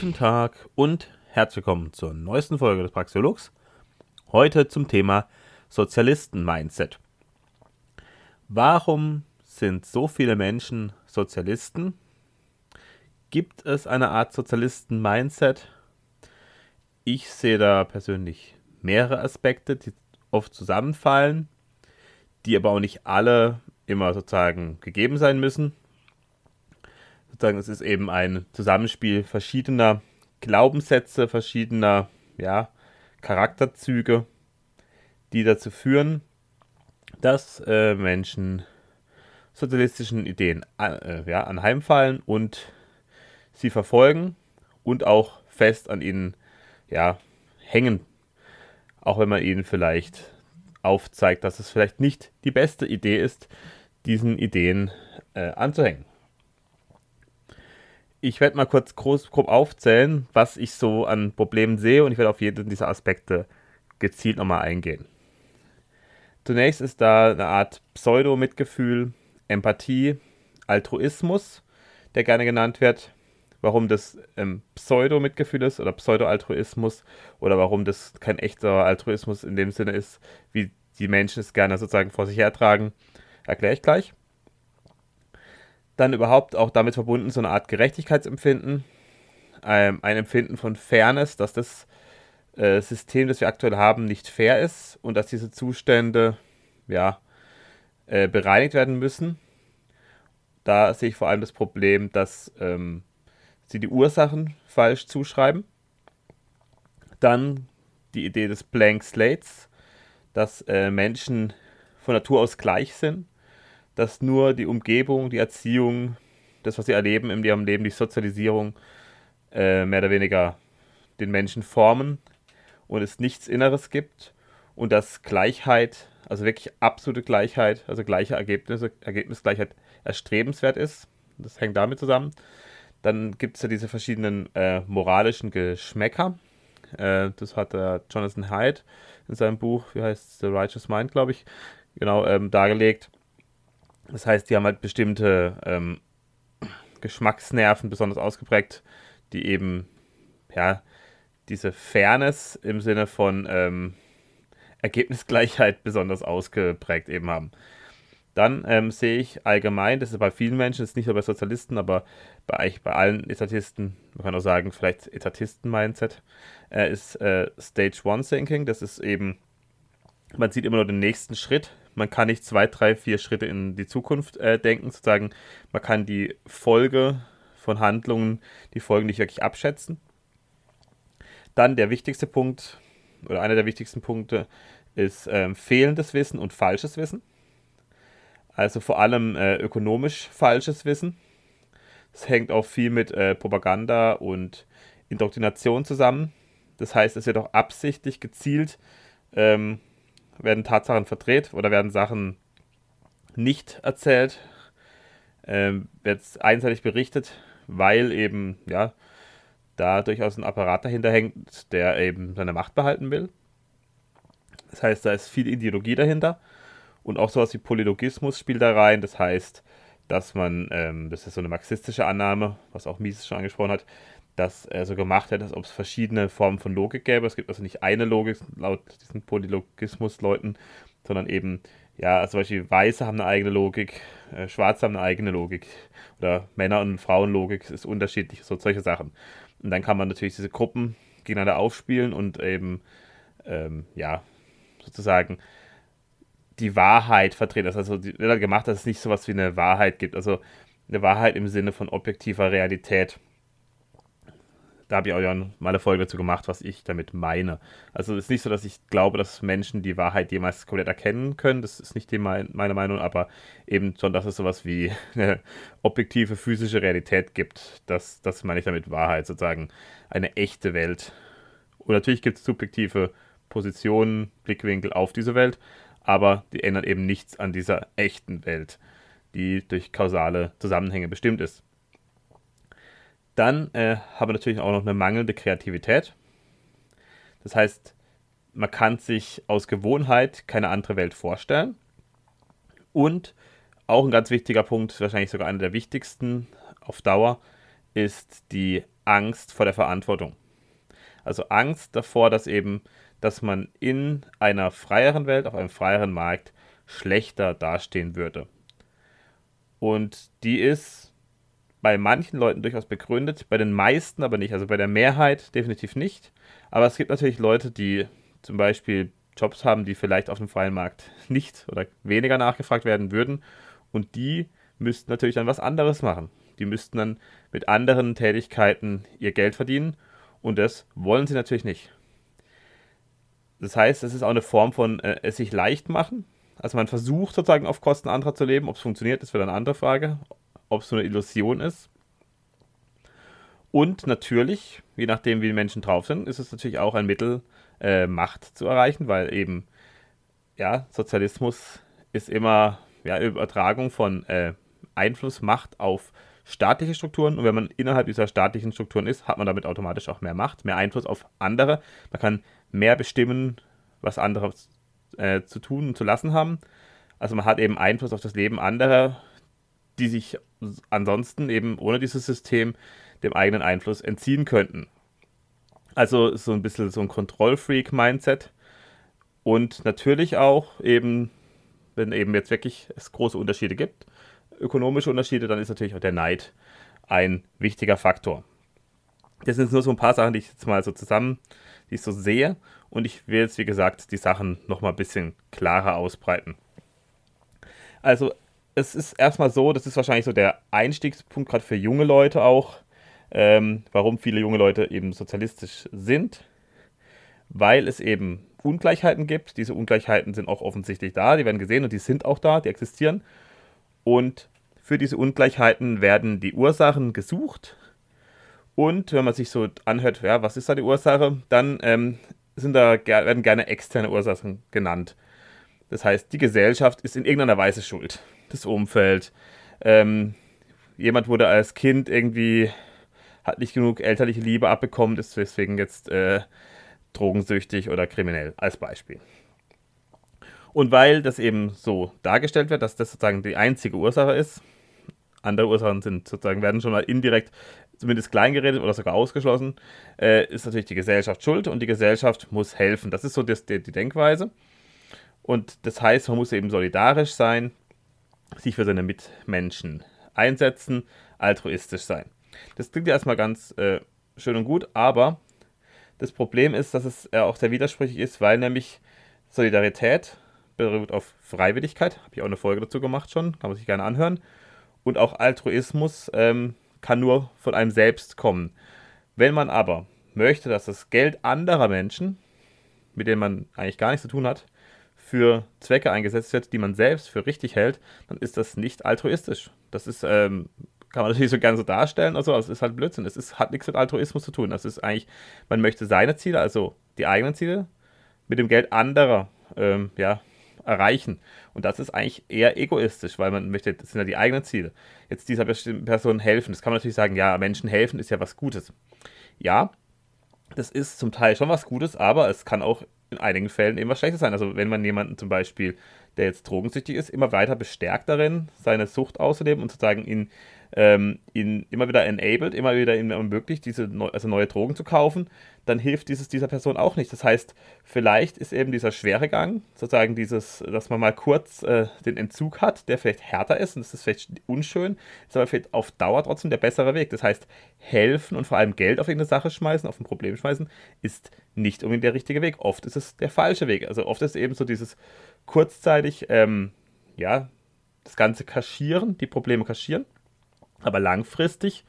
Guten Tag und herzlich willkommen zur neuesten Folge des Praxiologs. Heute zum Thema Sozialisten-Mindset. Warum sind so viele Menschen Sozialisten? Gibt es eine Art Sozialisten-Mindset? Ich sehe da persönlich mehrere Aspekte, die oft zusammenfallen, die aber auch nicht alle immer sozusagen gegeben sein müssen sozusagen, es ist eben ein Zusammenspiel verschiedener Glaubenssätze, verschiedener ja, Charakterzüge, die dazu führen, dass äh, Menschen sozialistischen Ideen äh, ja, anheimfallen und sie verfolgen und auch fest an ihnen ja, hängen. Auch wenn man ihnen vielleicht aufzeigt, dass es vielleicht nicht die beste Idee ist, diesen Ideen äh, anzuhängen ich werde mal kurz groß, grob aufzählen, was ich so an Problemen sehe und ich werde auf jeden dieser Aspekte gezielt nochmal eingehen. Zunächst ist da eine Art Pseudo-Mitgefühl, Empathie, Altruismus, der gerne genannt wird. Warum das ähm, Pseudo-Mitgefühl ist oder Pseudo-Altruismus oder warum das kein echter Altruismus in dem Sinne ist, wie die Menschen es gerne sozusagen vor sich hertragen, erkläre ich gleich dann überhaupt auch damit verbunden so eine Art Gerechtigkeitsempfinden, ähm, ein Empfinden von Fairness, dass das äh, System, das wir aktuell haben, nicht fair ist und dass diese Zustände ja, äh, bereinigt werden müssen. Da sehe ich vor allem das Problem, dass ähm, sie die Ursachen falsch zuschreiben. Dann die Idee des Blank Slates, dass äh, Menschen von Natur aus gleich sind dass nur die Umgebung, die Erziehung, das, was sie erleben in ihrem Leben, die Sozialisierung äh, mehr oder weniger den Menschen formen und es nichts Inneres gibt und dass Gleichheit, also wirklich absolute Gleichheit, also gleiche Ergebnisse, Ergebnisgleichheit erstrebenswert ist. Das hängt damit zusammen. Dann gibt es ja diese verschiedenen äh, moralischen Geschmäcker. Äh, das hat äh, Jonathan Haidt in seinem Buch, wie heißt es, The Righteous Mind, glaube ich, genau ähm, dargelegt. Das heißt, die haben halt bestimmte ähm, Geschmacksnerven besonders ausgeprägt, die eben, ja, diese Fairness im Sinne von ähm, Ergebnisgleichheit besonders ausgeprägt eben haben. Dann ähm, sehe ich allgemein, das ist bei vielen Menschen, das ist nicht nur bei Sozialisten, aber bei, bei allen Etatisten, man kann auch sagen, vielleicht Etatisten-Mindset, äh, ist äh, Stage One Thinking. Das ist eben, man sieht immer nur den nächsten Schritt, man kann nicht zwei, drei, vier Schritte in die Zukunft äh, denken, sozusagen. Man kann die Folge von Handlungen, die Folgen nicht wirklich abschätzen. Dann der wichtigste Punkt oder einer der wichtigsten Punkte ist ähm, fehlendes Wissen und falsches Wissen. Also vor allem äh, ökonomisch falsches Wissen. Das hängt auch viel mit äh, Propaganda und Indoktrination zusammen. Das heißt, es wird auch absichtlich gezielt ähm, werden Tatsachen verdreht oder werden Sachen nicht erzählt, ähm, wird einseitig berichtet, weil eben, ja, da durchaus ein Apparat dahinter hängt, der eben seine Macht behalten will. Das heißt, da ist viel Ideologie dahinter und auch sowas wie Polylogismus spielt da rein. Das heißt, dass man, ähm, das ist so eine marxistische Annahme, was auch Mises schon angesprochen hat, dass er so gemacht hat, als ob es verschiedene Formen von Logik gäbe. Es gibt also nicht eine Logik laut diesen Polylogismus-Leuten, sondern eben, ja, zum Beispiel Weiße haben eine eigene Logik, äh, Schwarze haben eine eigene Logik oder Männer- und Frauenlogik ist unterschiedlich, so solche Sachen. Und dann kann man natürlich diese Gruppen gegeneinander aufspielen und eben, ähm, ja, sozusagen die Wahrheit vertreten. Das also wird halt gemacht, dass es nicht sowas wie eine Wahrheit gibt. Also eine Wahrheit im Sinne von objektiver Realität da habe ich auch ja mal eine Folge dazu gemacht, was ich damit meine. Also es ist nicht so, dass ich glaube, dass Menschen die Wahrheit jemals komplett erkennen können. Das ist nicht die, meine Meinung, aber eben schon, dass es sowas wie eine objektive physische Realität gibt. Das, das meine ich damit Wahrheit, sozusagen eine echte Welt. Und natürlich gibt es subjektive Positionen, Blickwinkel auf diese Welt, aber die ändern eben nichts an dieser echten Welt, die durch kausale Zusammenhänge bestimmt ist. Dann äh, haben wir natürlich auch noch eine mangelnde Kreativität. Das heißt, man kann sich aus Gewohnheit keine andere Welt vorstellen. Und auch ein ganz wichtiger Punkt, wahrscheinlich sogar einer der wichtigsten auf Dauer, ist die Angst vor der Verantwortung. Also Angst davor, dass eben, dass man in einer freieren Welt, auf einem freieren Markt schlechter dastehen würde. Und die ist bei manchen Leuten durchaus begründet, bei den meisten aber nicht. Also bei der Mehrheit definitiv nicht. Aber es gibt natürlich Leute, die zum Beispiel Jobs haben, die vielleicht auf dem freien Markt nicht oder weniger nachgefragt werden würden. Und die müssten natürlich dann was anderes machen. Die müssten dann mit anderen Tätigkeiten ihr Geld verdienen. Und das wollen sie natürlich nicht. Das heißt, es ist auch eine Form von äh, es sich leicht machen. Also man versucht sozusagen auf Kosten anderer zu leben. Ob es funktioniert, ist wieder eine andere Frage. Ob es so eine Illusion ist. Und natürlich, je nachdem, wie die Menschen drauf sind, ist es natürlich auch ein Mittel, äh, Macht zu erreichen, weil eben, ja, Sozialismus ist immer ja, Übertragung von äh, Einfluss, Macht auf staatliche Strukturen. Und wenn man innerhalb dieser staatlichen Strukturen ist, hat man damit automatisch auch mehr Macht, mehr Einfluss auf andere. Man kann mehr bestimmen, was andere äh, zu tun und zu lassen haben. Also man hat eben Einfluss auf das Leben anderer, die sich ansonsten eben ohne dieses System dem eigenen Einfluss entziehen könnten. Also so ein bisschen so ein Kontrollfreak-Mindset. Und natürlich auch eben, wenn eben jetzt wirklich es große Unterschiede gibt, ökonomische Unterschiede, dann ist natürlich auch der Neid ein wichtiger Faktor. Das sind nur so ein paar Sachen, die ich jetzt mal so zusammen, die ich so sehe. Und ich will jetzt, wie gesagt, die Sachen nochmal ein bisschen klarer ausbreiten. Also, es ist erstmal so, das ist wahrscheinlich so der Einstiegspunkt, gerade für junge Leute auch, ähm, warum viele junge Leute eben sozialistisch sind, weil es eben Ungleichheiten gibt. Diese Ungleichheiten sind auch offensichtlich da, die werden gesehen und die sind auch da, die existieren. Und für diese Ungleichheiten werden die Ursachen gesucht. Und wenn man sich so anhört, ja, was ist da die Ursache, dann ähm, sind da, werden gerne externe Ursachen genannt. Das heißt, die Gesellschaft ist in irgendeiner Weise schuld. Das Umfeld. Ähm, jemand wurde als Kind irgendwie hat nicht genug elterliche Liebe abbekommen, ist deswegen jetzt äh, drogensüchtig oder kriminell, als Beispiel. Und weil das eben so dargestellt wird, dass das sozusagen die einzige Ursache ist, andere Ursachen sind sozusagen, werden schon mal indirekt zumindest kleingeredet oder sogar ausgeschlossen, äh, ist natürlich die Gesellschaft schuld und die Gesellschaft muss helfen. Das ist so die, die Denkweise. Und das heißt, man muss eben solidarisch sein, sich für seine Mitmenschen einsetzen, altruistisch sein. Das klingt ja erstmal ganz äh, schön und gut, aber das Problem ist, dass es äh, auch sehr widersprüchlich ist, weil nämlich Solidarität beruht auf Freiwilligkeit, habe ich auch eine Folge dazu gemacht schon, kann man sich gerne anhören. Und auch Altruismus ähm, kann nur von einem selbst kommen. Wenn man aber möchte, dass das Geld anderer Menschen, mit denen man eigentlich gar nichts zu tun hat, für Zwecke eingesetzt wird, die man selbst für richtig hält, dann ist das nicht altruistisch. Das ist ähm, kann man natürlich so gerne so darstellen, also es ist halt Blödsinn. Es ist, hat nichts mit Altruismus zu tun. Es ist eigentlich, man möchte seine Ziele, also die eigenen Ziele, mit dem Geld anderer ähm, ja, erreichen. Und das ist eigentlich eher egoistisch, weil man möchte, das sind ja die eigenen Ziele. Jetzt dieser Person helfen. Das kann man natürlich sagen, ja, Menschen helfen ist ja was Gutes. Ja, das ist zum Teil schon was Gutes, aber es kann auch in einigen Fällen eben was Schlechtes sein. Also wenn man jemanden zum Beispiel, der jetzt drogensüchtig ist, immer weiter bestärkt darin, seine Sucht auszuleben und sozusagen ihn ähm, ihn immer wieder enabled, immer wieder ihm ermöglicht, diese neu, also neue Drogen zu kaufen, dann hilft dieses dieser Person auch nicht. Das heißt, vielleicht ist eben dieser schwere Gang, sozusagen dieses, dass man mal kurz äh, den Entzug hat, der vielleicht härter ist und das ist vielleicht unschön, ist aber vielleicht auf Dauer trotzdem der bessere Weg. Das heißt, helfen und vor allem Geld auf irgendeine Sache schmeißen, auf ein Problem schmeißen, ist nicht unbedingt der richtige Weg. Oft ist es der falsche Weg. Also oft ist eben so dieses kurzzeitig, ähm, ja, das Ganze kaschieren, die Probleme kaschieren aber langfristig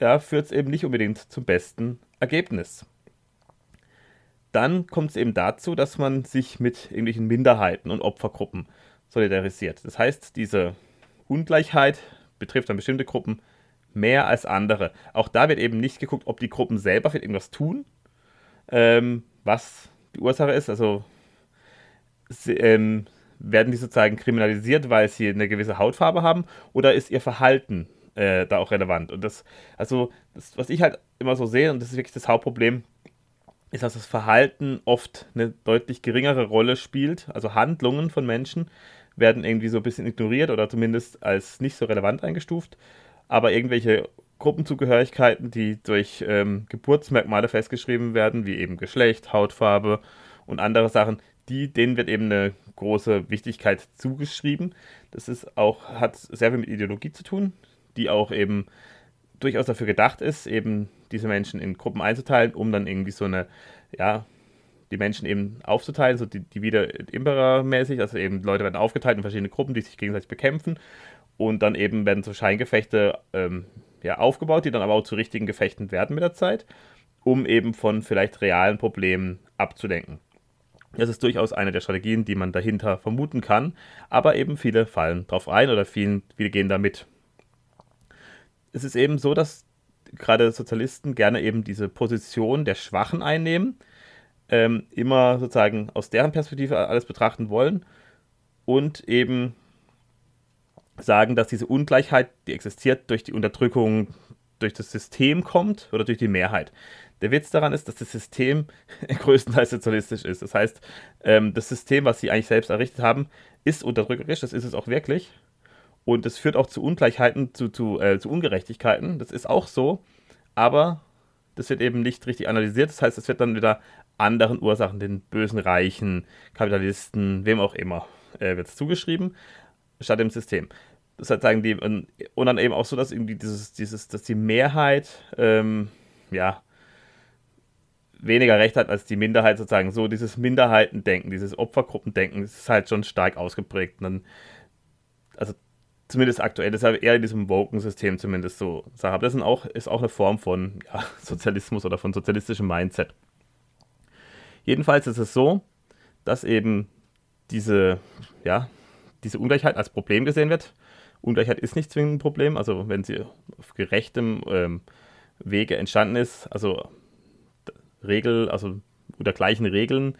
ja, führt es eben nicht unbedingt zum besten Ergebnis. Dann kommt es eben dazu, dass man sich mit irgendwelchen Minderheiten und Opfergruppen solidarisiert. Das heißt, diese Ungleichheit betrifft dann bestimmte Gruppen mehr als andere. Auch da wird eben nicht geguckt, ob die Gruppen selber für irgendwas tun, ähm, was die Ursache ist. Also ähm, werden die sozusagen kriminalisiert, weil sie eine gewisse Hautfarbe haben, oder ist ihr Verhalten äh, da auch relevant? Und das, also, das, was ich halt immer so sehe, und das ist wirklich das Hauptproblem, ist, dass das Verhalten oft eine deutlich geringere Rolle spielt. Also Handlungen von Menschen werden irgendwie so ein bisschen ignoriert oder zumindest als nicht so relevant eingestuft. Aber irgendwelche Gruppenzugehörigkeiten, die durch ähm, Geburtsmerkmale festgeschrieben werden, wie eben Geschlecht, Hautfarbe und andere Sachen, die, denen wird eben eine große Wichtigkeit zugeschrieben. Das ist auch, hat sehr viel mit Ideologie zu tun, die auch eben durchaus dafür gedacht ist, eben diese Menschen in Gruppen einzuteilen, um dann irgendwie so eine, ja, die Menschen eben aufzuteilen, so die, die wieder Imperer-mäßig, also eben Leute werden aufgeteilt in verschiedene Gruppen, die sich gegenseitig bekämpfen und dann eben werden so Scheingefechte ähm, ja, aufgebaut, die dann aber auch zu richtigen Gefechten werden mit der Zeit, um eben von vielleicht realen Problemen abzulenken. Das ist durchaus eine der Strategien, die man dahinter vermuten kann, aber eben viele fallen drauf ein oder vielen, viele gehen da mit. Es ist eben so, dass gerade Sozialisten gerne eben diese Position der Schwachen einnehmen, ähm, immer sozusagen aus deren Perspektive alles betrachten wollen und eben sagen, dass diese Ungleichheit, die existiert, durch die Unterdrückung durch das System kommt oder durch die Mehrheit. Der Witz daran ist, dass das System größtenteils sozialistisch ist. Das heißt, ähm, das System, was sie eigentlich selbst errichtet haben, ist unterdrückerisch, das ist es auch wirklich. Und es führt auch zu Ungleichheiten, zu, zu, äh, zu Ungerechtigkeiten. Das ist auch so. Aber das wird eben nicht richtig analysiert. Das heißt, es wird dann wieder anderen Ursachen, den bösen Reichen, Kapitalisten, wem auch immer, äh, wird es zugeschrieben, statt dem System. Das heißt, sagen die, und, und, dann eben auch so, dass irgendwie dieses, dieses, dass die Mehrheit, ähm, ja, weniger Recht hat als die Minderheit sozusagen. So dieses Minderheitendenken, dieses Opfergruppendenken, das ist halt schon stark ausgeprägt. Und dann, also zumindest aktuell, deshalb eher in diesem Woken-System zumindest so. Aber das auch, ist auch eine Form von ja, Sozialismus oder von sozialistischem Mindset. Jedenfalls ist es so, dass eben diese, ja, diese Ungleichheit als Problem gesehen wird. Ungleichheit ist nicht zwingend ein Problem, also wenn sie auf gerechtem ähm, Wege entstanden ist, also Regel, also unter gleichen Regeln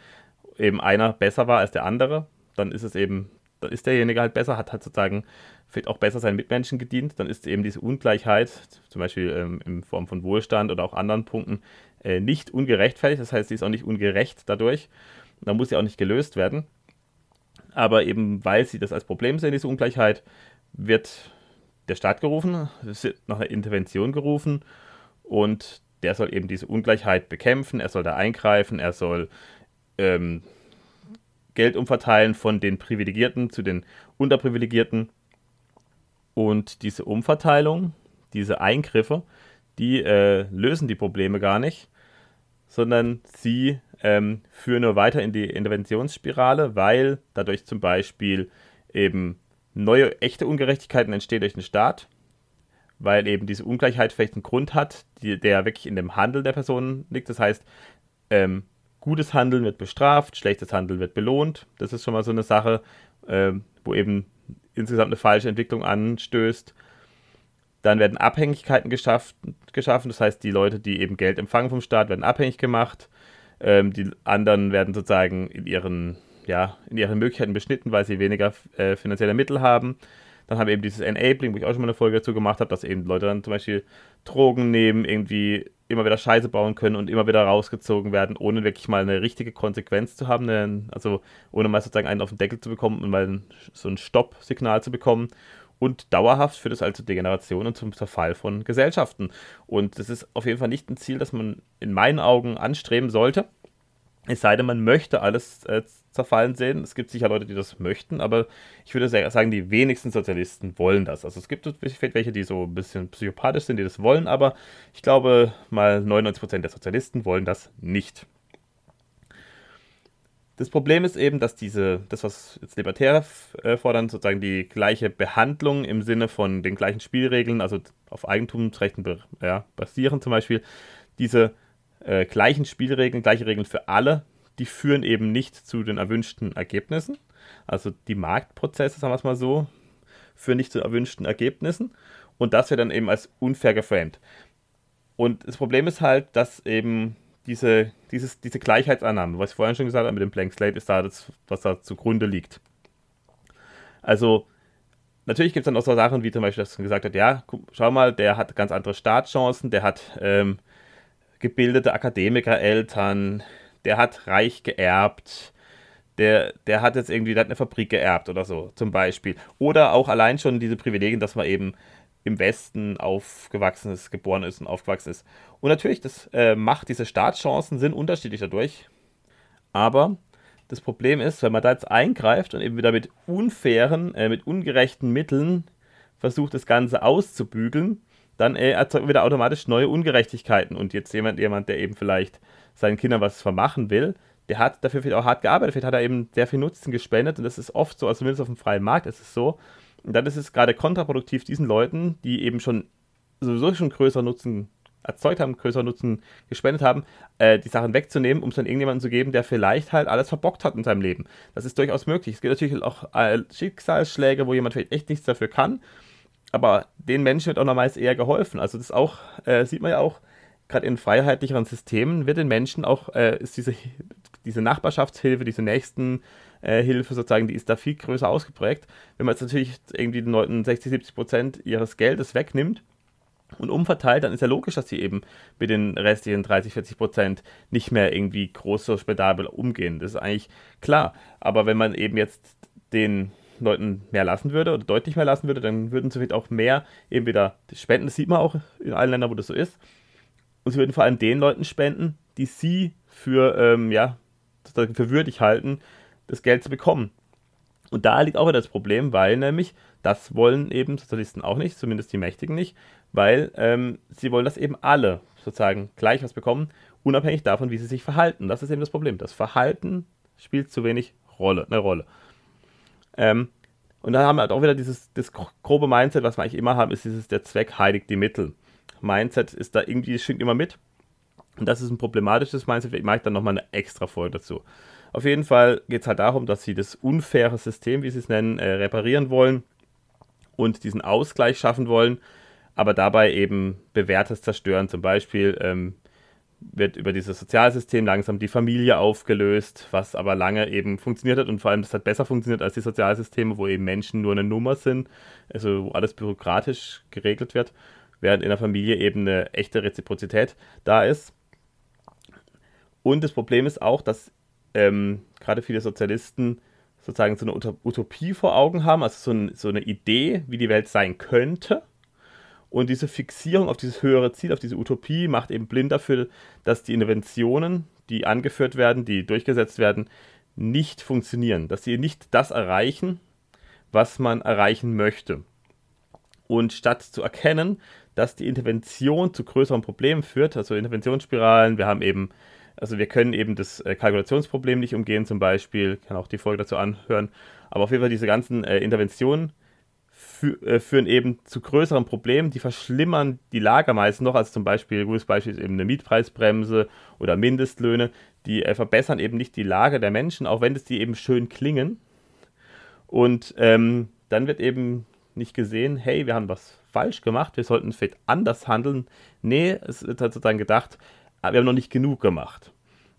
eben einer besser war als der andere, dann ist es eben, dann ist derjenige halt besser, hat halt sozusagen vielleicht auch besser seinen Mitmenschen gedient, dann ist eben diese Ungleichheit, zum Beispiel ähm, in Form von Wohlstand oder auch anderen Punkten, äh, nicht ungerechtfertigt, das heißt, sie ist auch nicht ungerecht dadurch, dann muss sie auch nicht gelöst werden. Aber eben weil sie das als Problem sehen, diese Ungleichheit, wird der Staat gerufen, es wird nach einer Intervention gerufen und der soll eben diese Ungleichheit bekämpfen, er soll da eingreifen, er soll ähm, Geld umverteilen von den Privilegierten zu den Unterprivilegierten. Und diese Umverteilung, diese Eingriffe, die äh, lösen die Probleme gar nicht, sondern sie ähm, führen nur weiter in die Interventionsspirale, weil dadurch zum Beispiel eben neue echte Ungerechtigkeiten entstehen durch den Staat weil eben diese Ungleichheit vielleicht einen Grund hat, die, der wirklich in dem Handel der Personen liegt. Das heißt, ähm, gutes Handeln wird bestraft, schlechtes Handeln wird belohnt. Das ist schon mal so eine Sache, ähm, wo eben insgesamt eine falsche Entwicklung anstößt. Dann werden Abhängigkeiten geschafft, geschaffen, das heißt, die Leute, die eben Geld empfangen vom Staat, werden abhängig gemacht. Ähm, die anderen werden sozusagen in ihren, ja, in ihren Möglichkeiten beschnitten, weil sie weniger äh, finanzielle Mittel haben. Dann haben wir eben dieses Enabling, wo ich auch schon mal eine Folge dazu gemacht habe, dass eben Leute dann zum Beispiel Drogen nehmen, irgendwie immer wieder Scheiße bauen können und immer wieder rausgezogen werden, ohne wirklich mal eine richtige Konsequenz zu haben, also ohne mal sozusagen einen auf den Deckel zu bekommen und mal so ein Stopp-Signal zu bekommen. Und dauerhaft führt es also zur Degeneration und zum Zerfall von Gesellschaften. Und das ist auf jeden Fall nicht ein Ziel, das man in meinen Augen anstreben sollte. Es sei denn, man möchte alles äh, zerfallen sehen. Es gibt sicher Leute, die das möchten, aber ich würde sagen, die wenigsten Sozialisten wollen das. Also es gibt welche, die so ein bisschen psychopathisch sind, die das wollen, aber ich glaube, mal 99% der Sozialisten wollen das nicht. Das Problem ist eben, dass diese, das, was jetzt Libertäre äh, fordern, sozusagen die gleiche Behandlung im Sinne von den gleichen Spielregeln, also auf Eigentumsrechten ja, basieren zum Beispiel, diese äh, gleichen Spielregeln, gleiche Regeln für alle, die führen eben nicht zu den erwünschten Ergebnissen. Also die Marktprozesse, sagen wir es mal so, führen nicht zu erwünschten Ergebnissen. Und das wird dann eben als unfair geframed. Und das Problem ist halt, dass eben diese, dieses, diese Gleichheitsannahme, was ich vorhin schon gesagt habe mit dem Blank Slate, ist da das, was da zugrunde liegt. Also, natürlich gibt es dann auch so Sachen, wie zum Beispiel, dass man gesagt hat, ja, schau mal, der hat ganz andere Startchancen, der hat ähm, gebildete Akademikereltern, der hat reich geerbt, der, der hat jetzt irgendwie, der hat eine Fabrik geerbt oder so, zum Beispiel. Oder auch allein schon diese Privilegien, dass man eben im Westen aufgewachsen ist, geboren ist und aufgewachsen ist. Und natürlich, das äh, macht diese Startchancen sind unterschiedlich dadurch. Aber das Problem ist, wenn man da jetzt eingreift und eben wieder mit unfairen, äh, mit ungerechten Mitteln versucht, das Ganze auszubügeln, dann äh, erzeugt man wieder automatisch neue Ungerechtigkeiten. Und jetzt jemand, jemand, der eben vielleicht seinen Kindern was vermachen will, der hat dafür vielleicht auch hart gearbeitet, vielleicht hat er eben sehr viel Nutzen gespendet und das ist oft so, also zumindest auf dem freien Markt ist es so. Und dann ist es gerade kontraproduktiv diesen Leuten, die eben schon sowieso schon größeren Nutzen erzeugt haben, größeren Nutzen gespendet haben, äh, die Sachen wegzunehmen, um es dann irgendjemandem zu geben, der vielleicht halt alles verbockt hat in seinem Leben. Das ist durchaus möglich. Es gibt natürlich auch äh, Schicksalsschläge, wo jemand vielleicht echt nichts dafür kann, aber den Menschen wird auch nochmals eher geholfen. Also das auch, äh, sieht man ja auch, gerade in freiheitlicheren Systemen wird den Menschen auch, äh, ist diese, diese Nachbarschaftshilfe, diese Nächstenhilfe sozusagen, die ist da viel größer ausgeprägt. Wenn man jetzt natürlich irgendwie den Leuten 60, 70 Prozent ihres Geldes wegnimmt, und umverteilt, dann ist ja logisch, dass sie eben mit den restlichen 30, 40 Prozent nicht mehr irgendwie groß so spendabel umgehen. Das ist eigentlich klar. Aber wenn man eben jetzt den Leuten mehr lassen würde oder deutlich mehr lassen würde, dann würden sie vielleicht auch mehr eben wieder spenden. Das sieht man auch in allen Ländern, wo das so ist. Und sie würden vor allem den Leuten spenden, die sie für, ähm, ja, für würdig halten, das Geld zu bekommen. Und da liegt auch wieder das Problem, weil nämlich das wollen eben Sozialisten auch nicht, zumindest die Mächtigen nicht, weil ähm, sie wollen, dass eben alle sozusagen gleich was bekommen, unabhängig davon, wie sie sich verhalten. Das ist eben das Problem. Das Verhalten spielt zu wenig Rolle, eine Rolle. Ähm, und dann haben wir halt auch wieder dieses das grobe Mindset, was wir eigentlich immer haben, ist dieses, der Zweck heiligt die Mittel. Mindset ist da irgendwie, schwingt immer mit. Und das ist ein problematisches Mindset. Ich mache dann nochmal eine extra Folge dazu. Auf jeden Fall geht es halt darum, dass sie das unfaire System, wie sie es nennen, äh, reparieren wollen und diesen Ausgleich schaffen wollen, aber dabei eben Bewährtes zerstören. Zum Beispiel ähm, wird über dieses Sozialsystem langsam die Familie aufgelöst, was aber lange eben funktioniert hat und vor allem das hat besser funktioniert als die Sozialsysteme, wo eben Menschen nur eine Nummer sind, also wo alles bürokratisch geregelt wird, während in der Familie eben eine echte Reziprozität da ist. Und das Problem ist auch, dass ähm, gerade viele Sozialisten sozusagen so eine Utopie vor Augen haben, also so, ein, so eine Idee, wie die Welt sein könnte. Und diese Fixierung auf dieses höhere Ziel, auf diese Utopie, macht eben blind dafür, dass die Interventionen, die angeführt werden, die durchgesetzt werden, nicht funktionieren, dass sie nicht das erreichen, was man erreichen möchte. Und statt zu erkennen, dass die Intervention zu größeren Problemen führt, also Interventionsspiralen, wir haben eben also wir können eben das äh, Kalkulationsproblem nicht umgehen, zum Beispiel, kann auch die Folge dazu anhören. Aber auf jeden Fall diese ganzen äh, Interventionen fü äh, führen eben zu größeren Problemen, die verschlimmern die Lage meist noch. Also zum Beispiel, gutes Beispiel ist eben eine Mietpreisbremse oder Mindestlöhne, die äh, verbessern eben nicht die Lage der Menschen, auch wenn es die eben schön klingen. Und ähm, dann wird eben nicht gesehen, hey, wir haben was falsch gemacht, wir sollten vielleicht anders handeln. Nee, es wird halt sozusagen gedacht, aber wir haben noch nicht genug gemacht.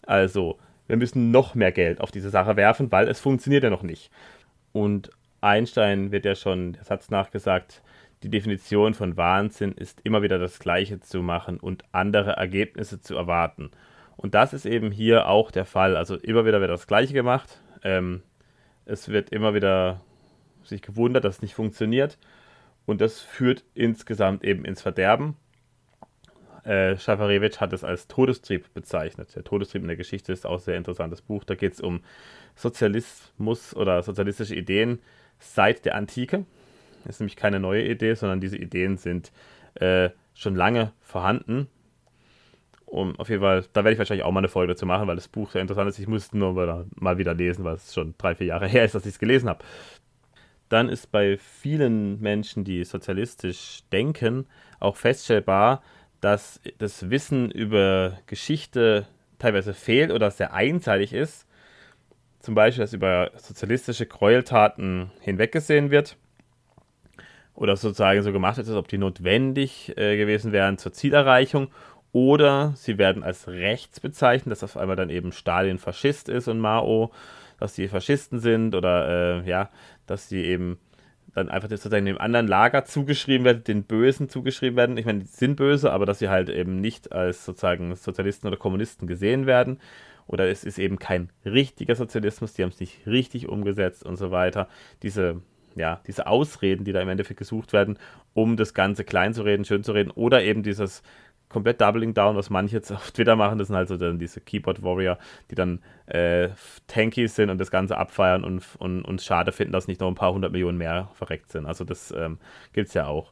Also, wir müssen noch mehr Geld auf diese Sache werfen, weil es funktioniert ja noch nicht. Und Einstein wird ja schon der Satz nachgesagt, die Definition von Wahnsinn ist immer wieder das Gleiche zu machen und andere Ergebnisse zu erwarten. Und das ist eben hier auch der Fall. Also immer wieder wird das Gleiche gemacht. Ähm, es wird immer wieder sich gewundert, dass es nicht funktioniert. Und das führt insgesamt eben ins Verderben äh, Schafarewitsch hat es als Todestrieb bezeichnet. Der Todestrieb in der Geschichte ist auch ein sehr interessantes Buch. Da geht es um Sozialismus oder sozialistische Ideen seit der Antike. Das ist nämlich keine neue Idee, sondern diese Ideen sind äh, schon lange vorhanden. Um, auf jeden Fall, da werde ich wahrscheinlich auch mal eine Folge dazu machen, weil das Buch sehr interessant ist. Ich muss es nur mal wieder lesen, weil es schon drei, vier Jahre her ist, dass ich es gelesen habe. Dann ist bei vielen Menschen, die sozialistisch denken, auch feststellbar, dass das Wissen über Geschichte teilweise fehlt oder sehr einseitig ist. Zum Beispiel, dass über sozialistische Gräueltaten hinweggesehen wird oder sozusagen so gemacht wird, als ob die notwendig äh, gewesen wären zur Zielerreichung oder sie werden als rechts bezeichnet, dass auf einmal dann eben Stalin Faschist ist und Mao, dass die Faschisten sind oder äh, ja, dass sie eben dann einfach sozusagen dem anderen Lager zugeschrieben werden, den Bösen zugeschrieben werden. Ich meine, die sind böse, aber dass sie halt eben nicht als sozusagen Sozialisten oder Kommunisten gesehen werden. Oder es ist eben kein richtiger Sozialismus, die haben es nicht richtig umgesetzt und so weiter. Diese ja, diese Ausreden, die da im Endeffekt gesucht werden, um das Ganze klein zu reden, schön zu reden, oder eben dieses komplett Doubling Down, was manche jetzt auf Twitter machen, das sind halt so dann diese Keyboard Warrior, die dann äh, tanky sind und das Ganze abfeiern und, und schade finden, dass nicht noch ein paar hundert Millionen mehr verreckt sind. Also das ähm, gibt es ja auch.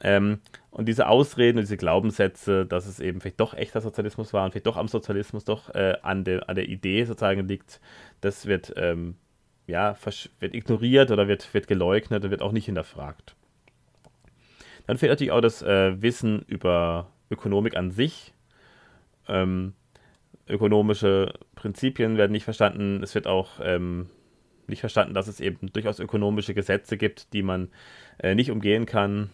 Ähm, und diese Ausreden und diese Glaubenssätze, dass es eben vielleicht doch echter Sozialismus war und vielleicht doch am Sozialismus doch äh, an, der, an der Idee sozusagen liegt, das wird, ähm, ja, wird ignoriert oder wird, wird geleugnet und wird auch nicht hinterfragt. Dann fehlt natürlich auch das äh, Wissen über Ökonomik an sich. Ähm, ökonomische Prinzipien werden nicht verstanden. Es wird auch ähm, nicht verstanden, dass es eben durchaus ökonomische Gesetze gibt, die man äh, nicht umgehen kann.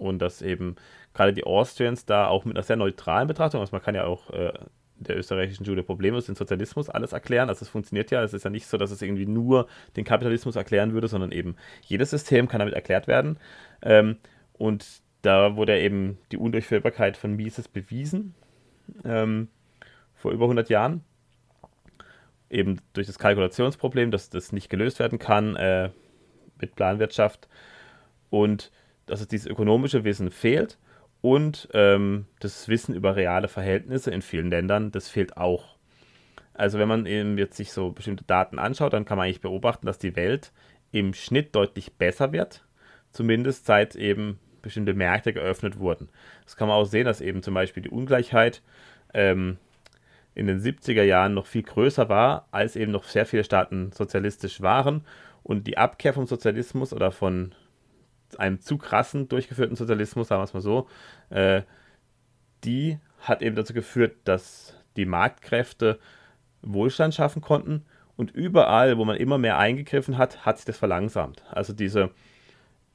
Und dass eben gerade die Austrians da auch mit einer sehr neutralen Betrachtung, also man kann ja auch äh, der österreichischen Schule problemlos den Sozialismus alles erklären. Also es funktioniert ja. Es ist ja nicht so, dass es irgendwie nur den Kapitalismus erklären würde, sondern eben jedes System kann damit erklärt werden. Ähm, und da wurde eben die Undurchführbarkeit von Mises bewiesen, ähm, vor über 100 Jahren. Eben durch das Kalkulationsproblem, dass das nicht gelöst werden kann äh, mit Planwirtschaft und dass es dieses ökonomische Wissen fehlt und ähm, das Wissen über reale Verhältnisse in vielen Ländern, das fehlt auch. Also wenn man eben jetzt sich so bestimmte Daten anschaut, dann kann man eigentlich beobachten, dass die Welt im Schnitt deutlich besser wird, zumindest seit eben bestimmte Märkte geöffnet wurden. Das kann man auch sehen, dass eben zum Beispiel die Ungleichheit ähm, in den 70er Jahren noch viel größer war, als eben noch sehr viele Staaten sozialistisch waren und die Abkehr vom Sozialismus oder von einem zu krassen durchgeführten Sozialismus, sagen wir es mal so, äh, die hat eben dazu geführt, dass die Marktkräfte Wohlstand schaffen konnten und überall, wo man immer mehr eingegriffen hat, hat sich das verlangsamt. Also diese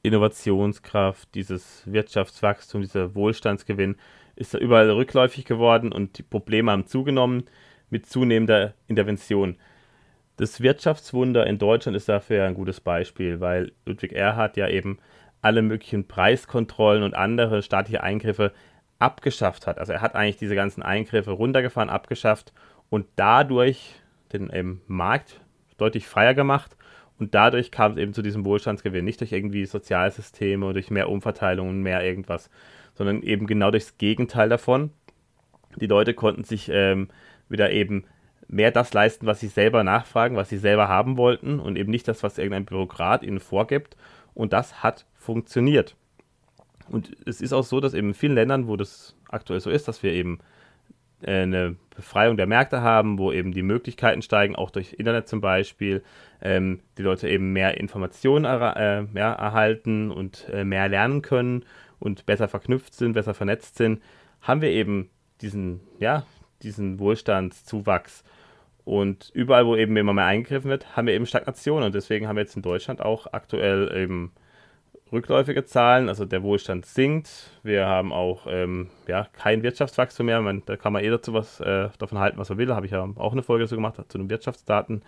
Innovationskraft, dieses Wirtschaftswachstum, dieser Wohlstandsgewinn ist da überall rückläufig geworden und die Probleme haben zugenommen mit zunehmender Intervention. Das Wirtschaftswunder in Deutschland ist dafür ein gutes Beispiel, weil Ludwig Erhard ja eben alle möglichen Preiskontrollen und andere staatliche Eingriffe abgeschafft hat. Also er hat eigentlich diese ganzen Eingriffe runtergefahren, abgeschafft und dadurch den ähm, Markt deutlich freier gemacht und dadurch kam es eben zu diesem Wohlstandsgewinn. Nicht durch irgendwie Sozialsysteme oder durch mehr Umverteilung und mehr irgendwas, sondern eben genau durchs Gegenteil davon. Die Leute konnten sich ähm, wieder eben mehr das leisten, was sie selber nachfragen, was sie selber haben wollten und eben nicht das, was irgendein Bürokrat ihnen vorgibt. Und das hat funktioniert. Und es ist auch so, dass eben in vielen Ländern, wo das aktuell so ist, dass wir eben äh, eine Befreiung der Märkte haben, wo eben die Möglichkeiten steigen, auch durch Internet zum Beispiel, ähm, die Leute eben mehr Informationen er, äh, mehr erhalten und äh, mehr lernen können und besser verknüpft sind, besser vernetzt sind, haben wir eben diesen, ja, diesen Wohlstandszuwachs. Und überall, wo eben immer mehr eingegriffen wird, haben wir eben Stagnation. Und deswegen haben wir jetzt in Deutschland auch aktuell eben rückläufige Zahlen, also der Wohlstand sinkt. Wir haben auch ähm, ja, kein Wirtschaftswachstum mehr. Man, da kann man eh dazu was äh, davon halten, was man will. Habe ich ja auch eine Folge dazu gemacht, zu den Wirtschaftsdaten.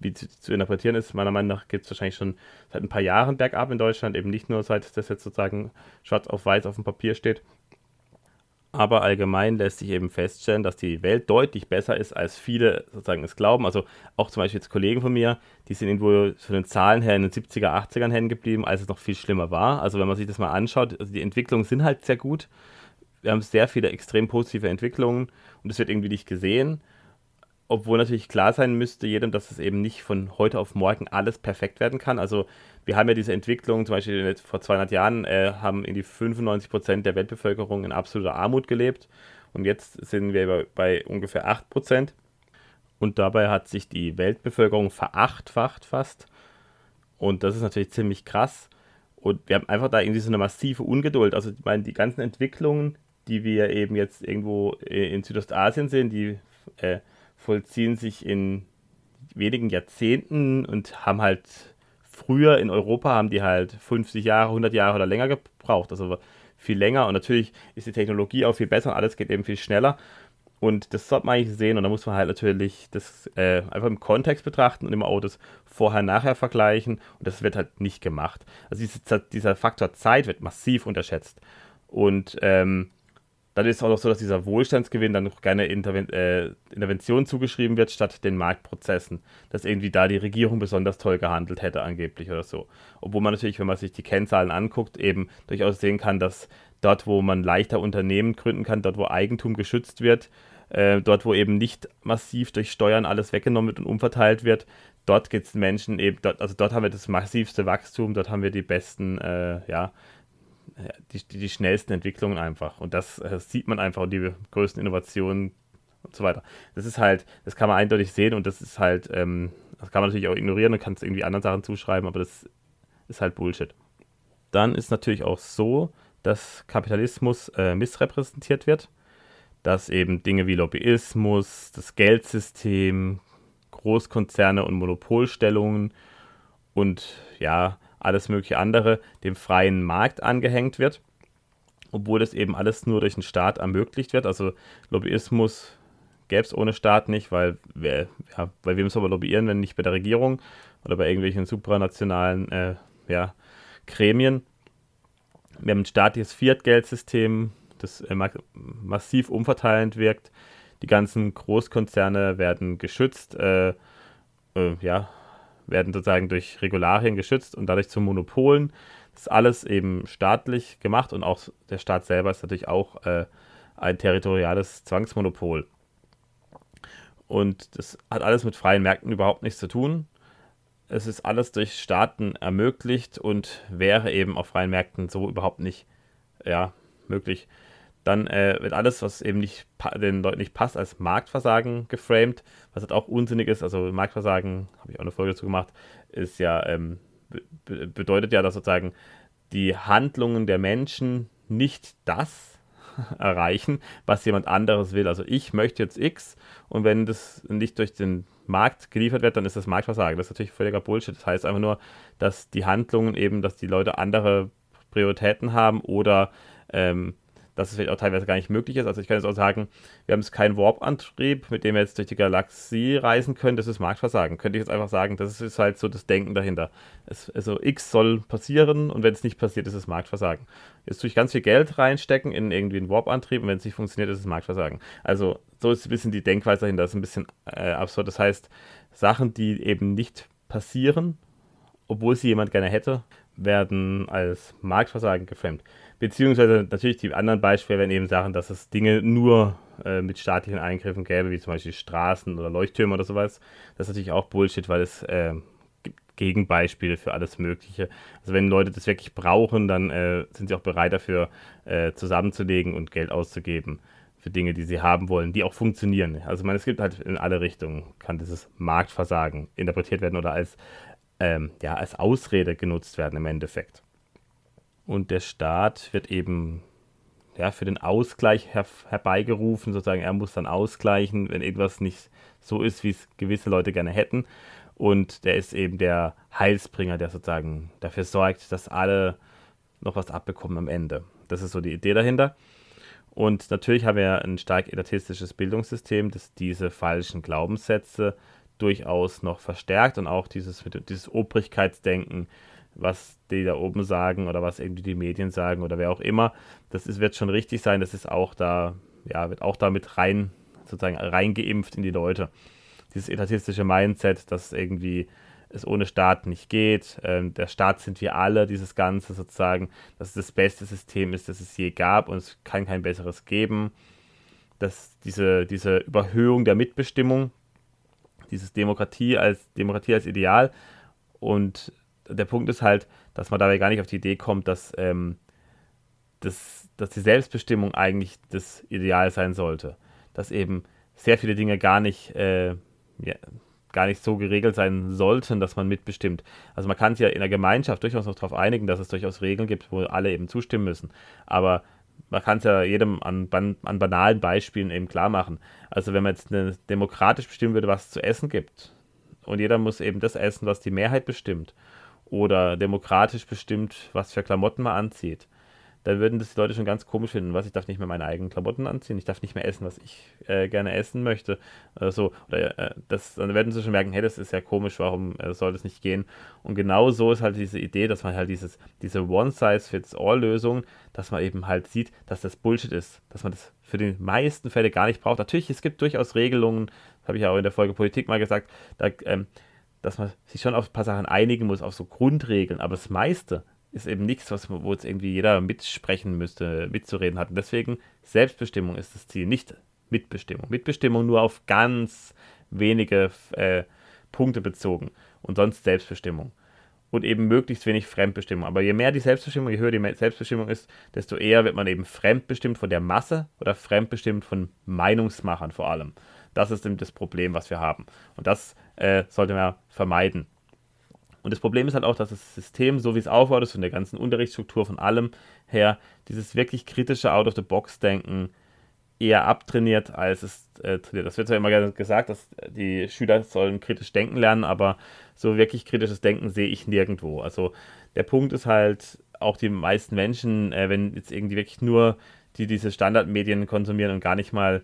Wie zu, zu interpretieren ist, meiner Meinung nach geht es wahrscheinlich schon seit ein paar Jahren bergab in Deutschland, eben nicht nur seit das jetzt sozusagen schwarz auf weiß auf dem Papier steht. Aber allgemein lässt sich eben feststellen, dass die Welt deutlich besser ist, als viele sozusagen es glauben. Also auch zum Beispiel jetzt Kollegen von mir, die sind irgendwo von den Zahlen her in den 70er, 80ern hängen geblieben, als es noch viel schlimmer war. Also wenn man sich das mal anschaut, also die Entwicklungen sind halt sehr gut. Wir haben sehr viele extrem positive Entwicklungen und es wird irgendwie nicht gesehen obwohl natürlich klar sein müsste jedem, dass es eben nicht von heute auf morgen alles perfekt werden kann. Also wir haben ja diese Entwicklung, zum Beispiel vor 200 Jahren äh, haben in die 95 Prozent der Weltbevölkerung in absoluter Armut gelebt und jetzt sind wir bei, bei ungefähr 8 Prozent und dabei hat sich die Weltbevölkerung verachtfacht fast und das ist natürlich ziemlich krass und wir haben einfach da irgendwie so eine massive Ungeduld. Also ich meine, die ganzen Entwicklungen, die wir eben jetzt irgendwo in Südostasien sehen, die äh, vollziehen sich in wenigen Jahrzehnten und haben halt früher in Europa haben die halt 50 Jahre, 100 Jahre oder länger gebraucht, also viel länger. Und natürlich ist die Technologie auch viel besser und alles geht eben viel schneller. Und das sollte man eigentlich sehen. Und da muss man halt natürlich das äh, einfach im Kontext betrachten und immer auch das Vorher-Nachher vergleichen. Und das wird halt nicht gemacht. Also diese, dieser Faktor Zeit wird massiv unterschätzt. Und ähm, dann ist es auch noch so, dass dieser Wohlstandsgewinn dann gerne Interven äh, Intervention zugeschrieben wird, statt den Marktprozessen. Dass irgendwie da die Regierung besonders toll gehandelt hätte, angeblich oder so. Obwohl man natürlich, wenn man sich die Kennzahlen anguckt, eben durchaus sehen kann, dass dort, wo man leichter Unternehmen gründen kann, dort, wo Eigentum geschützt wird, äh, dort, wo eben nicht massiv durch Steuern alles weggenommen wird und umverteilt wird, dort geht es Menschen eben, dort, also dort haben wir das massivste Wachstum, dort haben wir die besten, äh, ja, die, die, die, schnellsten Entwicklungen einfach. Und das, das sieht man einfach die größten Innovationen und so weiter. Das ist halt, das kann man eindeutig sehen und das ist halt, ähm, das kann man natürlich auch ignorieren und kann es irgendwie anderen Sachen zuschreiben, aber das ist halt Bullshit. Dann ist natürlich auch so, dass Kapitalismus äh, missrepräsentiert wird, dass eben Dinge wie Lobbyismus, das Geldsystem, Großkonzerne und Monopolstellungen und ja, alles mögliche andere dem freien Markt angehängt wird, obwohl das eben alles nur durch den Staat ermöglicht wird. Also Lobbyismus gäbe es ohne Staat nicht, weil, wer, ja, weil wem soll man lobbyieren, wenn nicht bei der Regierung oder bei irgendwelchen supranationalen äh, ja, Gremien. Wir haben ein staatliches Fiat-Geldsystem, das äh, massiv umverteilend wirkt. Die ganzen Großkonzerne werden geschützt, äh, äh, ja, werden sozusagen durch Regularien geschützt und dadurch zu Monopolen. Das ist alles eben staatlich gemacht und auch der Staat selber ist natürlich auch äh, ein territoriales Zwangsmonopol. Und das hat alles mit freien Märkten überhaupt nichts zu tun. Es ist alles durch Staaten ermöglicht und wäre eben auf freien Märkten so überhaupt nicht ja, möglich. Dann äh, wird alles, was eben nicht den Leuten nicht passt, als Marktversagen geframed, was halt auch unsinnig ist. Also Marktversagen, habe ich auch eine Folge dazu gemacht, ist ja, ähm, be bedeutet ja, dass sozusagen die Handlungen der Menschen nicht das erreichen, was jemand anderes will. Also ich möchte jetzt X und wenn das nicht durch den Markt geliefert wird, dann ist das Marktversagen. Das ist natürlich völliger Bullshit. Das heißt einfach nur, dass die Handlungen eben, dass die Leute andere Prioritäten haben oder ähm, dass es vielleicht auch teilweise gar nicht möglich ist. Also ich kann jetzt auch sagen, wir haben jetzt keinen Warp-Antrieb, mit dem wir jetzt durch die Galaxie reisen können, das ist Marktversagen. Könnte ich jetzt einfach sagen, das ist halt so das Denken dahinter. Es, also X soll passieren und wenn es nicht passiert, ist es Marktversagen. Jetzt tue ich ganz viel Geld reinstecken in irgendwie einen Warp-Antrieb und wenn es nicht funktioniert, ist es Marktversagen. Also so ist ein bisschen die Denkweise dahinter, das ist ein bisschen äh, absurd. Das heißt, Sachen, die eben nicht passieren, obwohl sie jemand gerne hätte, werden als Marktversagen geframed. Beziehungsweise natürlich die anderen Beispiele wären eben Sachen, dass es Dinge nur äh, mit staatlichen Eingriffen gäbe, wie zum Beispiel Straßen oder Leuchttürme oder sowas. Das ist natürlich auch Bullshit, weil es äh, gibt Gegenbeispiele für alles Mögliche. Also wenn Leute das wirklich brauchen, dann äh, sind sie auch bereit dafür äh, zusammenzulegen und Geld auszugeben für Dinge, die sie haben wollen, die auch funktionieren. Also man, es gibt halt in alle Richtungen, kann dieses Marktversagen interpretiert werden oder als, ähm, ja, als Ausrede genutzt werden im Endeffekt und der Staat wird eben ja, für den Ausgleich her herbeigerufen, sozusagen, er muss dann ausgleichen, wenn irgendwas nicht so ist, wie es gewisse Leute gerne hätten. Und der ist eben der Heilsbringer, der sozusagen dafür sorgt, dass alle noch was abbekommen am Ende. Das ist so die Idee dahinter. Und natürlich haben wir ein stark etatistisches Bildungssystem, das diese falschen Glaubenssätze durchaus noch verstärkt und auch dieses, dieses Obrigkeitsdenken was die da oben sagen oder was irgendwie die Medien sagen oder wer auch immer. Das ist, wird schon richtig sein. Das ist auch da, ja, wird auch damit rein, sozusagen reingeimpft in die Leute. Dieses etatistische Mindset, dass irgendwie es ohne Staat nicht geht. Ähm, der Staat sind wir alle, dieses Ganze sozusagen, dass es das beste System ist, das es je gab und es kann kein besseres geben. Dass diese, diese Überhöhung der Mitbestimmung, dieses Demokratie als Demokratie als Ideal und der Punkt ist halt, dass man dabei gar nicht auf die Idee kommt, dass, ähm, das, dass die Selbstbestimmung eigentlich das Ideal sein sollte. Dass eben sehr viele Dinge gar nicht, äh, ja, gar nicht so geregelt sein sollten, dass man mitbestimmt. Also man kann sich ja in der Gemeinschaft durchaus noch darauf einigen, dass es durchaus Regeln gibt, wo alle eben zustimmen müssen. Aber man kann es ja jedem an, an banalen Beispielen eben klar machen. Also wenn man jetzt eine, demokratisch bestimmen würde, was es zu essen gibt, und jeder muss eben das essen, was die Mehrheit bestimmt, oder demokratisch bestimmt, was für Klamotten man anzieht, da würden das die Leute schon ganz komisch finden. Was, ich darf nicht mehr meine eigenen Klamotten anziehen, ich darf nicht mehr essen, was ich äh, gerne essen möchte. Oder so. Oder äh, das, dann werden sie schon merken, hey, das ist ja komisch, warum äh, soll das nicht gehen? Und genau so ist halt diese Idee, dass man halt dieses, diese One-Size-Fits-All-Lösung, dass man eben halt sieht, dass das Bullshit ist, dass man das für die meisten Fälle gar nicht braucht. Natürlich, es gibt durchaus Regelungen, das habe ich ja auch in der Folge Politik mal gesagt, da, ähm, dass man sich schon auf ein paar Sachen einigen muss, auf so Grundregeln, aber das meiste ist eben nichts, was, wo jetzt irgendwie jeder mitsprechen müsste, mitzureden hat. Und deswegen Selbstbestimmung ist das Ziel, nicht Mitbestimmung. Mitbestimmung nur auf ganz wenige äh, Punkte bezogen und sonst Selbstbestimmung. Und eben möglichst wenig Fremdbestimmung. Aber je mehr die Selbstbestimmung, je höher die Selbstbestimmung ist, desto eher wird man eben fremdbestimmt von der Masse oder fremdbestimmt von Meinungsmachern vor allem. Das ist das Problem, was wir haben. Und das äh, sollte man vermeiden. Und das Problem ist halt auch, dass das System, so wie es aufbaut ist, von der ganzen Unterrichtsstruktur, von allem her, dieses wirklich kritische Out-of-the-Box-Denken eher abtrainiert, als es äh, trainiert. Das wird zwar immer gesagt, dass die Schüler sollen kritisch denken lernen, aber so wirklich kritisches Denken sehe ich nirgendwo. Also der Punkt ist halt, auch die meisten Menschen, äh, wenn jetzt irgendwie wirklich nur die diese Standardmedien konsumieren und gar nicht mal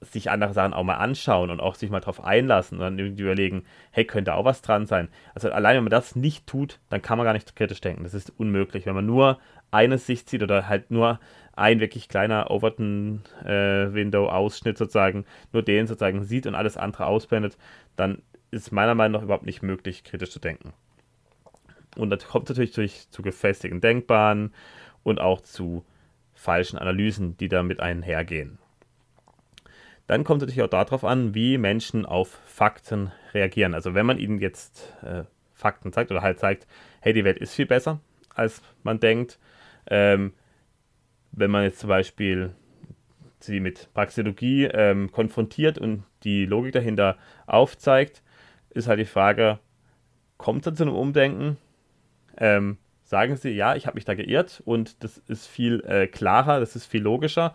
sich andere Sachen auch mal anschauen und auch sich mal drauf einlassen und dann irgendwie überlegen, hey, könnte auch was dran sein. Also allein wenn man das nicht tut, dann kann man gar nicht kritisch denken. Das ist unmöglich. Wenn man nur eine Sicht sieht oder halt nur ein wirklich kleiner Overton-Window-Ausschnitt äh, sozusagen, nur den sozusagen sieht und alles andere ausblendet, dann ist meiner Meinung nach überhaupt nicht möglich, kritisch zu denken. Und das kommt natürlich durch, zu gefestigten Denkbahnen und auch zu falschen Analysen, die damit einhergehen. Dann kommt es natürlich auch darauf an, wie Menschen auf Fakten reagieren. Also wenn man ihnen jetzt äh, Fakten zeigt oder halt zeigt, hey, die Welt ist viel besser, als man denkt. Ähm, wenn man jetzt zum Beispiel sie mit Praxeologie ähm, konfrontiert und die Logik dahinter aufzeigt, ist halt die Frage, kommt es zu einem Umdenken? Ähm, sagen sie, ja, ich habe mich da geirrt und das ist viel äh, klarer, das ist viel logischer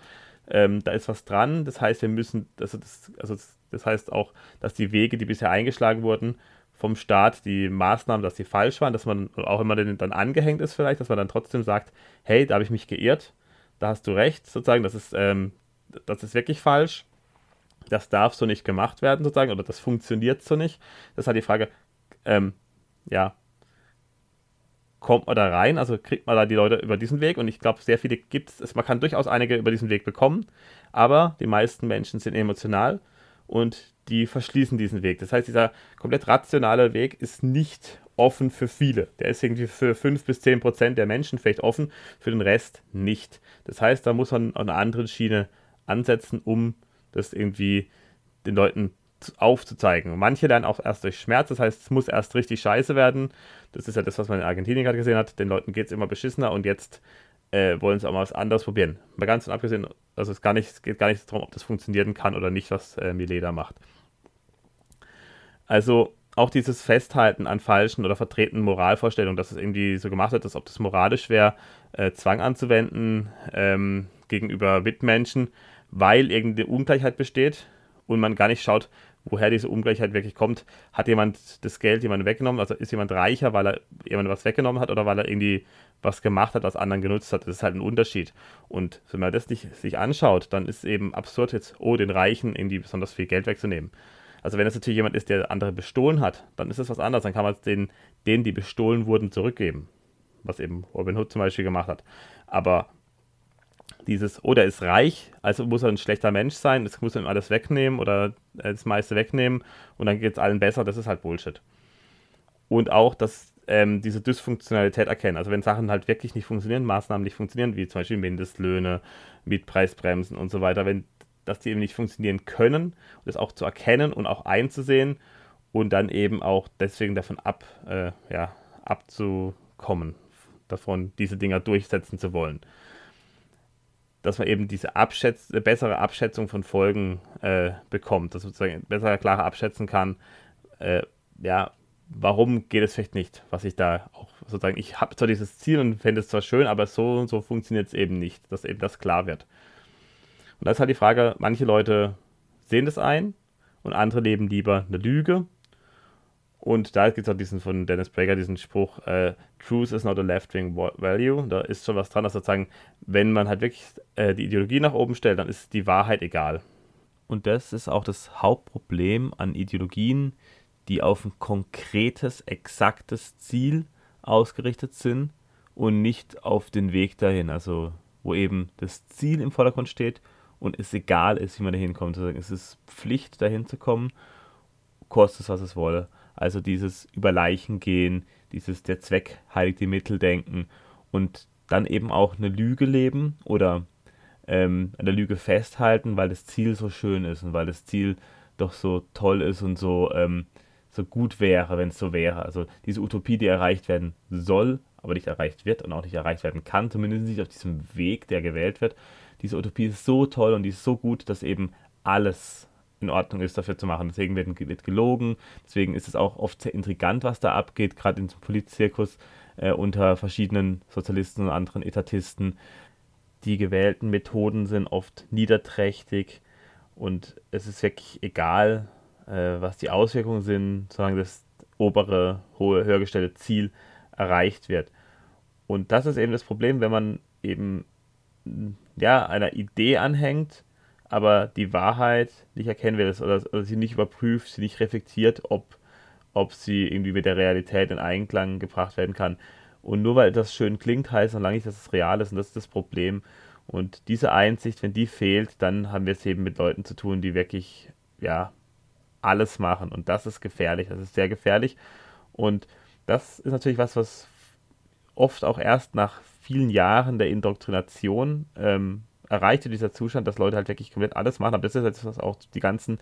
ähm, da ist was dran. Das heißt, wir müssen, also das, also das heißt auch, dass die Wege, die bisher eingeschlagen wurden, vom Staat, die Maßnahmen, dass sie falsch waren, dass man auch immer dann angehängt ist vielleicht, dass man dann trotzdem sagt, hey, da habe ich mich geirrt, da hast du recht, sozusagen, das ist, ähm, das ist wirklich falsch, das darf so nicht gemacht werden, sozusagen, oder das funktioniert so nicht. Das ist halt die Frage, ähm, ja, kommt man da rein, also kriegt man da die Leute über diesen Weg und ich glaube, sehr viele gibt es, man kann durchaus einige über diesen Weg bekommen, aber die meisten Menschen sind emotional und die verschließen diesen Weg. Das heißt, dieser komplett rationale Weg ist nicht offen für viele. Der ist irgendwie für 5 bis 10 Prozent der Menschen vielleicht offen, für den Rest nicht. Das heißt, da muss man auf einer anderen Schiene ansetzen, um das irgendwie den Leuten aufzuzeigen. Manche lernen auch erst durch Schmerz, das heißt, es muss erst richtig scheiße werden. Das ist ja das, was man in Argentinien gerade gesehen hat. Den Leuten geht es immer beschissener und jetzt äh, wollen sie auch mal was anderes probieren. Mal ganz abgesehen, also es, gar nicht, es geht gar nicht darum, ob das funktionieren kann oder nicht, was äh, Mileda macht. Also auch dieses Festhalten an falschen oder vertretenen Moralvorstellungen, dass es irgendwie so gemacht wird, als ob das moralisch wäre, äh, Zwang anzuwenden ähm, gegenüber Mitmenschen, weil irgendeine Ungleichheit besteht und man gar nicht schaut, woher diese Ungleichheit wirklich kommt. Hat jemand das Geld jemand weggenommen? Also ist jemand reicher, weil er jemand was weggenommen hat oder weil er irgendwie was gemacht hat, was anderen genutzt hat? Das ist halt ein Unterschied. Und wenn man das nicht sich anschaut, dann ist es eben absurd jetzt, oh, den Reichen irgendwie besonders viel Geld wegzunehmen. Also wenn es natürlich jemand ist, der andere bestohlen hat, dann ist es was anderes. Dann kann man es denen, denen, die bestohlen wurden, zurückgeben. Was eben Robin Hood zum Beispiel gemacht hat. Aber dieses, oh, der ist reich, also muss er ein schlechter Mensch sein, das muss ihm alles wegnehmen oder das meiste wegnehmen und dann geht es allen besser, das ist halt Bullshit. Und auch, dass ähm, diese Dysfunktionalität erkennen. Also wenn Sachen halt wirklich nicht funktionieren, Maßnahmen nicht funktionieren, wie zum Beispiel Mindestlöhne, Mietpreisbremsen und so weiter, wenn dass die eben nicht funktionieren können, das auch zu erkennen und auch einzusehen und dann eben auch deswegen davon ab, äh, ja, abzukommen, davon diese Dinger durchsetzen zu wollen dass man eben diese Abschätz bessere Abschätzung von Folgen äh, bekommt, dass man sozusagen besser, klarer abschätzen kann, äh, ja, warum geht es vielleicht nicht, was ich da auch sozusagen, ich habe zwar dieses Ziel und fände es zwar schön, aber so und so funktioniert es eben nicht, dass eben das klar wird. Und da ist halt die Frage, manche Leute sehen das ein und andere leben lieber eine Lüge Und da gibt es auch diesen von Dennis Prager, diesen Spruch, äh, Truth is not a left-wing value. Da ist schon was dran, dass sozusagen, wenn man halt wirklich äh, die Ideologie nach oben stellt, dann ist die Wahrheit egal. Und das ist auch das Hauptproblem an Ideologien, die auf ein konkretes, exaktes Ziel ausgerichtet sind und nicht auf den Weg dahin. Also wo eben das Ziel im Vordergrund steht und es egal ist, wie man dahin kommt. Es ist Pflicht, dahin zu kommen, kostet es, was es wolle. Also dieses über Leichen gehen, dieses der Zweck heiligt die Mittel denken und dann eben auch eine Lüge leben oder ähm, an der Lüge festhalten, weil das Ziel so schön ist und weil das Ziel doch so toll ist und so, ähm, so gut wäre, wenn es so wäre. Also diese Utopie, die erreicht werden soll, aber nicht erreicht wird und auch nicht erreicht werden kann, zumindest nicht auf diesem Weg, der gewählt wird. Diese Utopie ist so toll und die ist so gut, dass eben alles in Ordnung ist, dafür zu machen. Deswegen wird, gelogen, deswegen ist es auch oft sehr intrigant, was da abgeht, gerade im Politzirkus äh, unter verschiedenen Sozialisten und anderen Etatisten. Die gewählten Methoden sind oft niederträchtig und es ist wirklich egal, äh, was die Auswirkungen sind, solange das obere, hohe, höher gestellte Ziel erreicht wird. Und das ist eben das Problem, wenn man eben ja, einer Idee anhängt, aber die Wahrheit nicht erkennen will oder, oder sie nicht überprüft, sie nicht reflektiert, ob, ob sie irgendwie mit der Realität in Einklang gebracht werden kann. Und nur weil das schön klingt, heißt noch lange nicht, dass es real ist und das ist das Problem. Und diese Einsicht, wenn die fehlt, dann haben wir es eben mit Leuten zu tun, die wirklich, ja, alles machen. Und das ist gefährlich, das ist sehr gefährlich. Und das ist natürlich was, was oft auch erst nach vielen Jahren der Indoktrination ähm, erreichte dieser Zustand, dass Leute halt wirklich komplett alles machen. Aber das ist jetzt, was auch die ganzen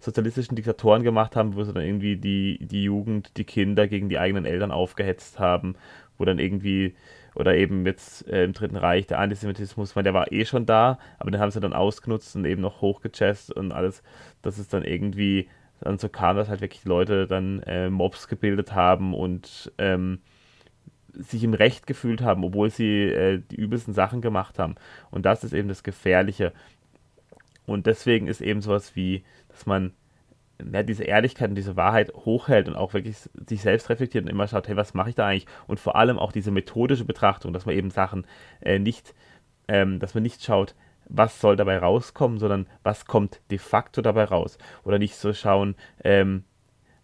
sozialistischen Diktatoren gemacht haben, wo sie dann irgendwie die, die Jugend, die Kinder gegen die eigenen Eltern aufgehetzt haben, wo dann irgendwie, oder eben jetzt äh, im Dritten Reich, der Antisemitismus, weil der war eh schon da, aber den haben sie dann ausgenutzt und eben noch hochgechest und alles, dass es dann irgendwie dann so kam, dass halt wirklich Leute dann äh, Mobs gebildet haben und ähm, sich im Recht gefühlt haben, obwohl sie äh, die übelsten Sachen gemacht haben. Und das ist eben das Gefährliche. Und deswegen ist eben sowas wie, dass man ja, diese Ehrlichkeit und diese Wahrheit hochhält und auch wirklich sich selbst reflektiert und immer schaut, hey, was mache ich da eigentlich? Und vor allem auch diese methodische Betrachtung, dass man eben Sachen äh, nicht, ähm, dass man nicht schaut, was soll dabei rauskommen, sondern was kommt de facto dabei raus. Oder nicht so schauen, ähm,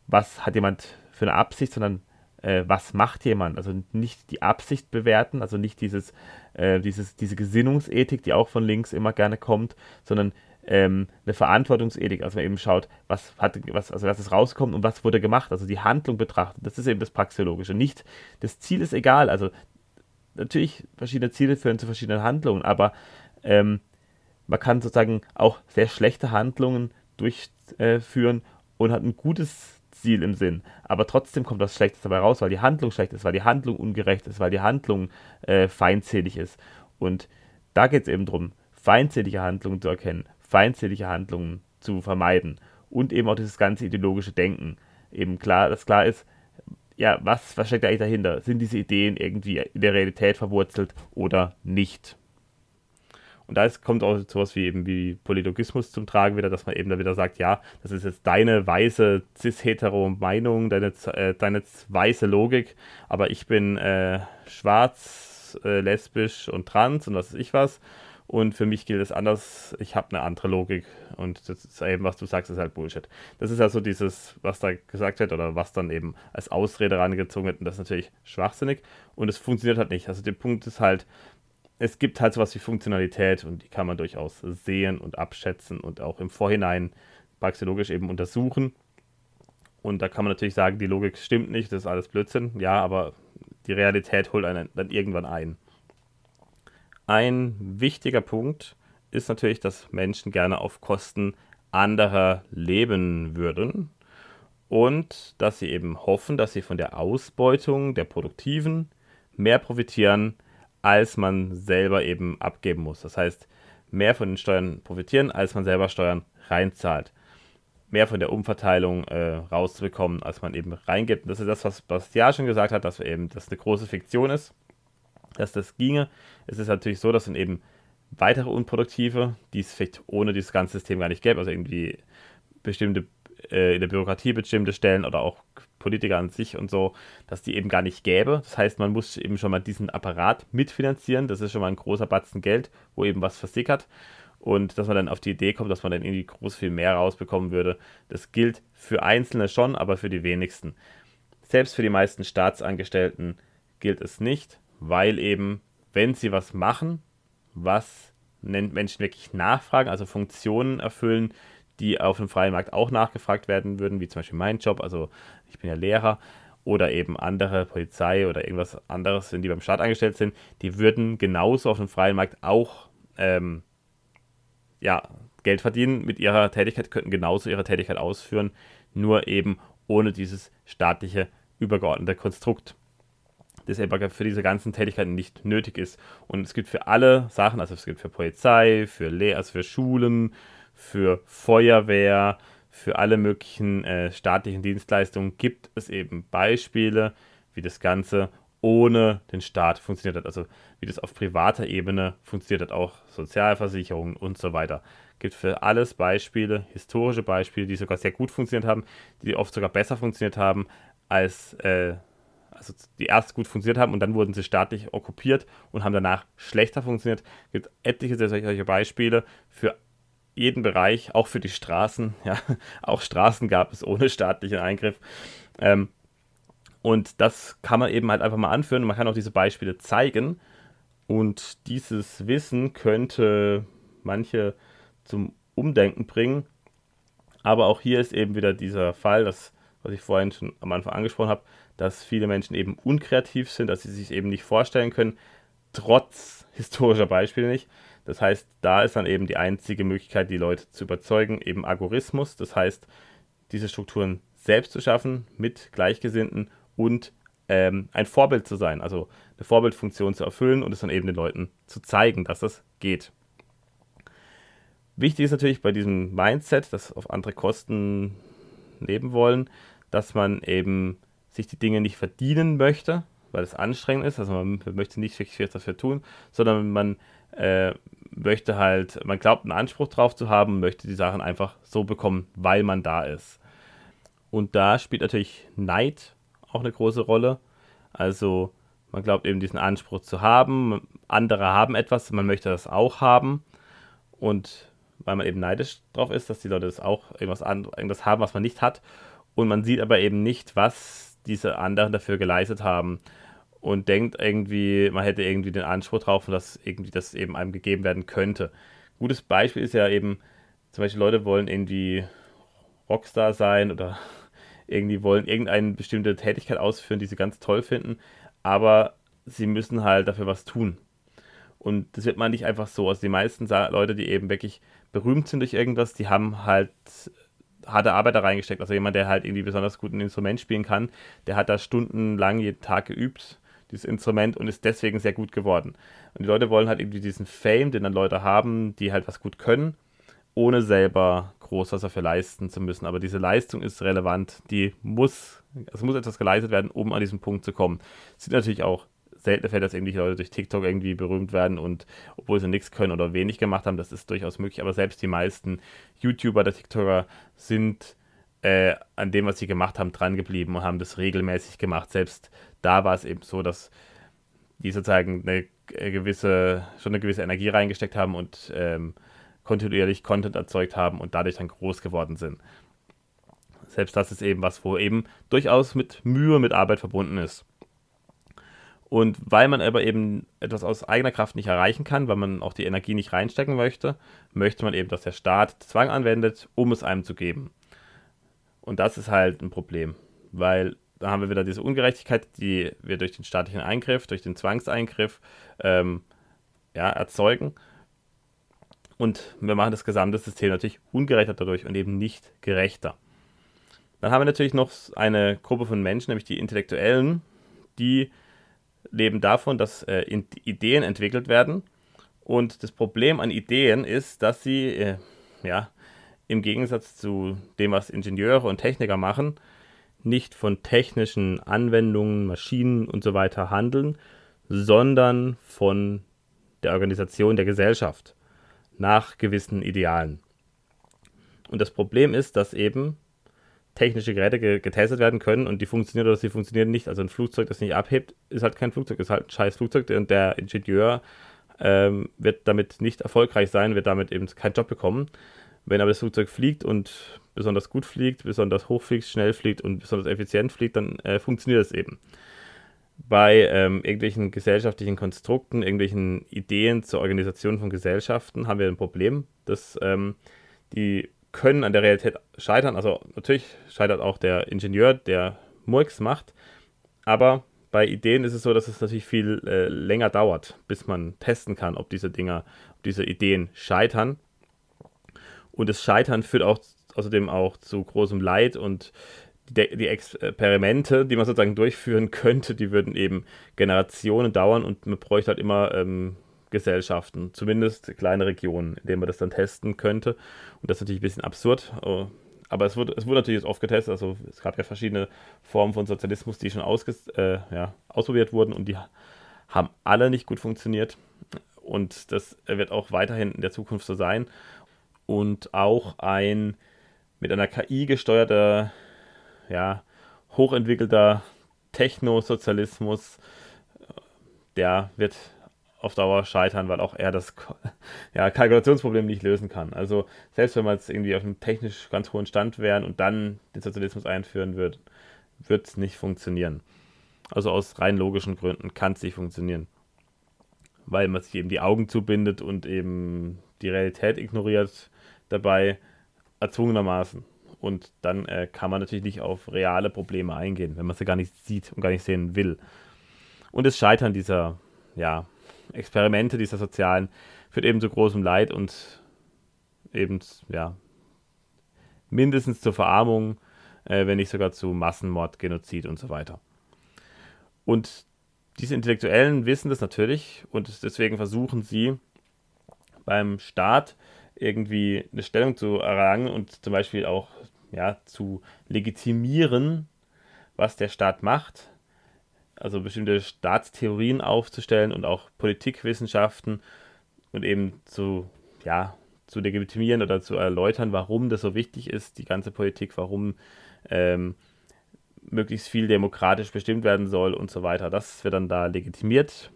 was hat jemand für eine Absicht, sondern äh, was macht jemand. Also nicht die Absicht bewerten, also nicht dieses, äh, dieses, diese Gesinnungsethik, die auch von links immer gerne kommt, sondern ähm, eine Verantwortungsethik, also man eben schaut, was hat, was, also was ist rauskommt und was wurde gemacht, also die Handlung betrachtet. Das ist eben das Praxeologische. Nicht, das Ziel ist egal, also natürlich verschiedene Ziele führen zu verschiedenen Handlungen, aber ähm, man kann sozusagen auch sehr schlechte Handlungen durchführen und hat ein gutes Ziel im Sinn. Aber trotzdem kommt was Schlechtes dabei raus, weil die Handlung schlecht ist, weil die Handlung ungerecht ist, weil die Handlung äh, feindselig ist. Und da geht es eben darum, feindselige Handlungen zu erkennen, feindselige Handlungen zu vermeiden und eben auch dieses ganze ideologische Denken. Eben klar, dass klar ist, ja, was, was steckt eigentlich dahinter? Sind diese Ideen irgendwie in der Realität verwurzelt oder nicht? Und da ist, kommt auch sowas wie eben wie Polylogismus zum Tragen wieder, dass man eben da wieder sagt, ja, das ist jetzt deine weiße cis-hetero Meinung, deine, äh, deine weiße Logik, aber ich bin äh, schwarz, äh, lesbisch und trans und was weiß ich was. Und für mich gilt es anders, ich habe eine andere Logik. Und das ist eben, was du sagst, ist halt Bullshit. Das ist also dieses, was da gesagt wird oder was dann eben als Ausrede rangezogen wird. Und das ist natürlich schwachsinnig. Und es funktioniert halt nicht. Also der Punkt ist halt, es gibt halt sowas wie Funktionalität und die kann man durchaus sehen und abschätzen und auch im Vorhinein praxiologisch eben untersuchen. Und da kann man natürlich sagen, die Logik stimmt nicht, das ist alles Blödsinn. Ja, aber die Realität holt einen dann irgendwann ein. Ein wichtiger Punkt ist natürlich, dass Menschen gerne auf Kosten anderer leben würden und dass sie eben hoffen, dass sie von der Ausbeutung der Produktiven mehr profitieren als man selber eben abgeben muss. Das heißt, mehr von den Steuern profitieren, als man selber Steuern reinzahlt. Mehr von der Umverteilung äh, rauszubekommen, als man eben reingibt. Und das ist das, was Bastian schon gesagt hat, dass eben das eine große Fiktion ist, dass das ginge. Es ist natürlich so, dass dann eben weitere Unproduktive, die es vielleicht ohne dieses ganze System gar nicht gäbe, also irgendwie bestimmte äh, in der Bürokratie bestimmte Stellen oder auch Politiker an sich und so, dass die eben gar nicht gäbe. Das heißt, man muss eben schon mal diesen Apparat mitfinanzieren. Das ist schon mal ein großer Batzen Geld, wo eben was versickert. Und dass man dann auf die Idee kommt, dass man dann irgendwie groß viel mehr rausbekommen würde, das gilt für Einzelne schon, aber für die wenigsten. Selbst für die meisten Staatsangestellten gilt es nicht, weil eben, wenn sie was machen, was Menschen wirklich nachfragen, also Funktionen erfüllen, die auf dem freien Markt auch nachgefragt werden würden, wie zum Beispiel mein Job, also ich bin ja Lehrer oder eben andere Polizei oder irgendwas anderes, die beim Staat angestellt sind, die würden genauso auf dem freien Markt auch ähm, ja, Geld verdienen mit ihrer Tätigkeit, könnten genauso ihre Tätigkeit ausführen, nur eben ohne dieses staatliche übergeordnete Konstrukt das einfach für diese ganzen Tätigkeiten nicht nötig ist. Und es gibt für alle Sachen, also es gibt für Polizei, für Lehr also für Schulen, für Feuerwehr, für alle möglichen äh, staatlichen Dienstleistungen gibt es eben Beispiele, wie das Ganze ohne den Staat funktioniert hat. Also wie das auf privater Ebene funktioniert hat, auch Sozialversicherungen und so weiter. Gibt für alles Beispiele, historische Beispiele, die sogar sehr gut funktioniert haben, die oft sogar besser funktioniert haben als äh, also die erst gut funktioniert haben und dann wurden sie staatlich okkupiert und haben danach schlechter funktioniert. Es gibt etliche solche Beispiele für jeden Bereich, auch für die Straßen. Ja, auch Straßen gab es ohne staatlichen Eingriff. Ähm, und das kann man eben halt einfach mal anführen. Man kann auch diese Beispiele zeigen. Und dieses Wissen könnte manche zum Umdenken bringen. Aber auch hier ist eben wieder dieser Fall, das, was ich vorhin schon am Anfang angesprochen habe, dass viele Menschen eben unkreativ sind, dass sie sich eben nicht vorstellen können, trotz historischer Beispiele nicht. Das heißt, da ist dann eben die einzige Möglichkeit, die Leute zu überzeugen, eben Agorismus. Das heißt, diese Strukturen selbst zu schaffen mit Gleichgesinnten und ähm, ein Vorbild zu sein, also eine Vorbildfunktion zu erfüllen und es dann eben den Leuten zu zeigen, dass das geht. Wichtig ist natürlich bei diesem Mindset, das auf andere Kosten leben wollen, dass man eben sich die Dinge nicht verdienen möchte, weil es anstrengend ist, also man möchte nicht wirklich viel dafür tun, sondern man äh, möchte halt, man glaubt einen Anspruch drauf zu haben, möchte die Sachen einfach so bekommen, weil man da ist. Und da spielt natürlich Neid auch eine große Rolle. Also man glaubt eben diesen Anspruch zu haben, andere haben etwas, man möchte das auch haben. Und weil man eben neidisch drauf ist, dass die Leute das auch irgendwas, irgendwas haben, was man nicht hat. Und man sieht aber eben nicht, was diese anderen dafür geleistet haben und denkt irgendwie, man hätte irgendwie den Anspruch drauf, dass irgendwie das eben einem gegeben werden könnte. Gutes Beispiel ist ja eben, zum Beispiel Leute wollen irgendwie Rockstar sein oder irgendwie wollen irgendeine bestimmte Tätigkeit ausführen, die sie ganz toll finden, aber sie müssen halt dafür was tun. Und das wird man nicht einfach so. Also die meisten Leute, die eben wirklich berühmt sind durch irgendwas, die haben halt harte Arbeit da reingesteckt. Also jemand, der halt irgendwie besonders gut ein Instrument spielen kann, der hat da stundenlang jeden Tag geübt, dieses Instrument, und ist deswegen sehr gut geworden. Und die Leute wollen halt irgendwie diesen Fame, den dann Leute haben, die halt was gut können, ohne selber groß was dafür leisten zu müssen. Aber diese Leistung ist relevant, die muss, es muss etwas geleistet werden, um an diesen Punkt zu kommen. Es sind natürlich auch seltene Fälle, dass irgendwelche Leute durch TikTok irgendwie berühmt werden und obwohl sie nichts können oder wenig gemacht haben, das ist durchaus möglich, aber selbst die meisten YouTuber der TikToker sind äh, an dem, was sie gemacht haben, dran geblieben und haben das regelmäßig gemacht. Selbst da war es eben so, dass die sozusagen eine gewisse, schon eine gewisse Energie reingesteckt haben und ähm, kontinuierlich Content erzeugt haben und dadurch dann groß geworden sind. Selbst das ist eben was, wo eben durchaus mit Mühe, mit Arbeit verbunden ist. Und weil man aber eben etwas aus eigener Kraft nicht erreichen kann, weil man auch die Energie nicht reinstecken möchte, möchte man eben, dass der Staat Zwang anwendet, um es einem zu geben. Und das ist halt ein Problem, weil da haben wir wieder diese Ungerechtigkeit, die wir durch den staatlichen Eingriff, durch den Zwangseingriff ähm, ja, erzeugen. Und wir machen das gesamte System natürlich ungerechter dadurch und eben nicht gerechter. Dann haben wir natürlich noch eine Gruppe von Menschen, nämlich die Intellektuellen, die leben davon, dass äh, Ideen entwickelt werden. Und das Problem an Ideen ist, dass sie, äh, ja, im Gegensatz zu dem, was Ingenieure und Techniker machen, nicht von technischen Anwendungen, Maschinen und so weiter handeln, sondern von der Organisation der Gesellschaft nach gewissen Idealen. Und das Problem ist, dass eben technische Geräte getestet werden können und die funktionieren oder sie funktionieren nicht. Also ein Flugzeug, das nicht abhebt, ist halt kein Flugzeug, ist halt ein scheiß Flugzeug und der Ingenieur ähm, wird damit nicht erfolgreich sein, wird damit eben keinen Job bekommen. Wenn aber das Flugzeug fliegt und besonders gut fliegt, besonders hoch fliegt, schnell fliegt und besonders effizient fliegt, dann äh, funktioniert es eben. Bei ähm, irgendwelchen gesellschaftlichen Konstrukten, irgendwelchen Ideen zur Organisation von Gesellschaften haben wir ein Problem, dass ähm, die können an der Realität scheitern. Also natürlich scheitert auch der Ingenieur, der Murks macht, aber bei Ideen ist es so, dass es natürlich viel äh, länger dauert, bis man testen kann, ob diese Dinger, ob diese Ideen scheitern. Und das Scheitern führt auch außerdem auch zu großem Leid und die, Experimente, die man sozusagen durchführen könnte, die würden eben Generationen dauern und man bräuchte halt immer ähm, Gesellschaften, zumindest kleine Regionen, in denen man das dann testen könnte. Und das ist natürlich ein bisschen absurd. Oh, aber es wurde, es wurde natürlich oft getestet. Also es gab ja verschiedene Formen von Sozialismus, die schon ausges äh, ja, ausprobiert wurden und die haben alle nicht gut funktioniert. Und das wird auch weiterhin in der Zukunft so sein. Und auch ein mit einer KI gesteuerter, ja, hochentwickelter Technosozialismus, der wird auf Dauer scheitern, weil auch er das ja, Kalkulationsproblem nicht lösen kann. Also selbst wenn man jetzt irgendwie auf einem technisch ganz hohen Stand wären und dann den Sozialismus einführen würde, wird es nicht funktionieren. Also aus rein logischen Gründen kann es nicht funktionieren. Weil man sich eben die Augen zubindet und eben die Realität ignoriert dabei erzwungenermaßen. Und dann äh, kann man natürlich nicht auf reale Probleme eingehen, wenn man sie gar nicht sieht und gar nicht sehen will. Und das Scheitern dieser ja, Experimente dieser sozialen führt eben zu großem Leid und eben, ja, mindestens zur Verarmung, äh, wenn nicht sogar zu Massenmord, Genozid und so weiter. Und diese Intellektuellen wissen das natürlich und deswegen versuchen sie beim Staat irgendwie eine Stellung zu erlangen und zum Beispiel auch ja, zu legitimieren, was der Staat macht also bestimmte Staatstheorien aufzustellen und auch Politikwissenschaften und eben zu, ja, zu legitimieren oder zu erläutern, warum das so wichtig ist, die ganze Politik, warum ähm, möglichst viel demokratisch bestimmt werden soll und so weiter. Das wird dann da legitimiert.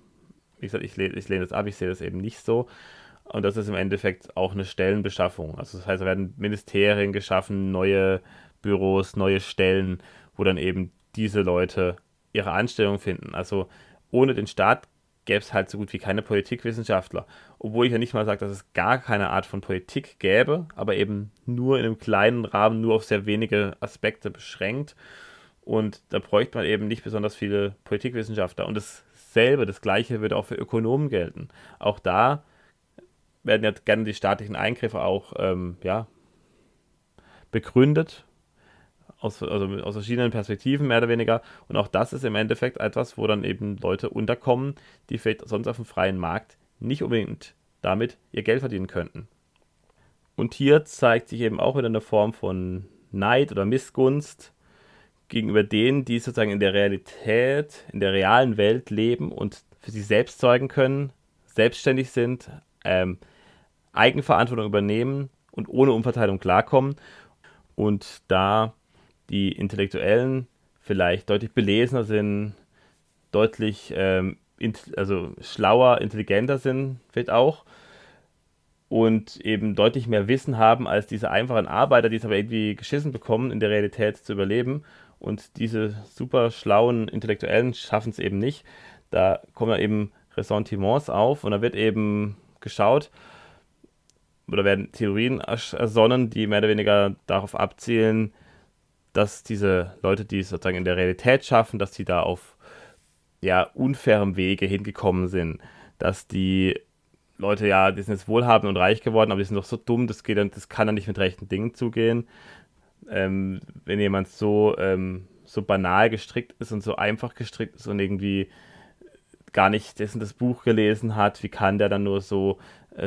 Wie gesagt, ich, ich lehne das ab, ich sehe das eben nicht so. Und das ist im Endeffekt auch eine Stellenbeschaffung. Also das heißt, da werden Ministerien geschaffen, neue Büros, neue Stellen, wo dann eben diese Leute ihre Anstellung finden. Also ohne den Staat gäbe es halt so gut wie keine Politikwissenschaftler. Obwohl ich ja nicht mal sage, dass es gar keine Art von Politik gäbe, aber eben nur in einem kleinen Rahmen, nur auf sehr wenige Aspekte beschränkt. Und da bräuchte man eben nicht besonders viele Politikwissenschaftler. Und dasselbe, das gleiche würde auch für Ökonomen gelten. Auch da werden ja gerne die staatlichen Eingriffe auch ähm, ja, begründet aus, also aus verschiedenen Perspektiven mehr oder weniger. Und auch das ist im Endeffekt etwas, wo dann eben Leute unterkommen, die vielleicht sonst auf dem freien Markt nicht unbedingt damit ihr Geld verdienen könnten. Und hier zeigt sich eben auch wieder eine Form von Neid oder Missgunst gegenüber denen, die sozusagen in der Realität, in der realen Welt leben und für sich selbst zeugen können, selbstständig sind, ähm, Eigenverantwortung übernehmen und ohne Umverteilung klarkommen. Und da die Intellektuellen vielleicht deutlich belesener sind, deutlich ähm, also schlauer, intelligenter sind, vielleicht auch. Und eben deutlich mehr Wissen haben als diese einfachen Arbeiter, die es aber irgendwie geschissen bekommen, in der Realität zu überleben. Und diese super schlauen Intellektuellen schaffen es eben nicht. Da kommen dann eben Ressentiments auf und da wird eben geschaut, oder werden Theorien ersonnen, die mehr oder weniger darauf abzielen, dass diese Leute, die es sozusagen in der Realität schaffen, dass sie da auf ja, unfairem Wege hingekommen sind, dass die Leute, ja, die sind jetzt wohlhabend und reich geworden, aber die sind doch so dumm, das, geht das kann dann nicht mit rechten Dingen zugehen. Ähm, wenn jemand so, ähm, so banal gestrickt ist und so einfach gestrickt ist und irgendwie gar nicht dessen das Buch gelesen hat, wie kann der dann nur so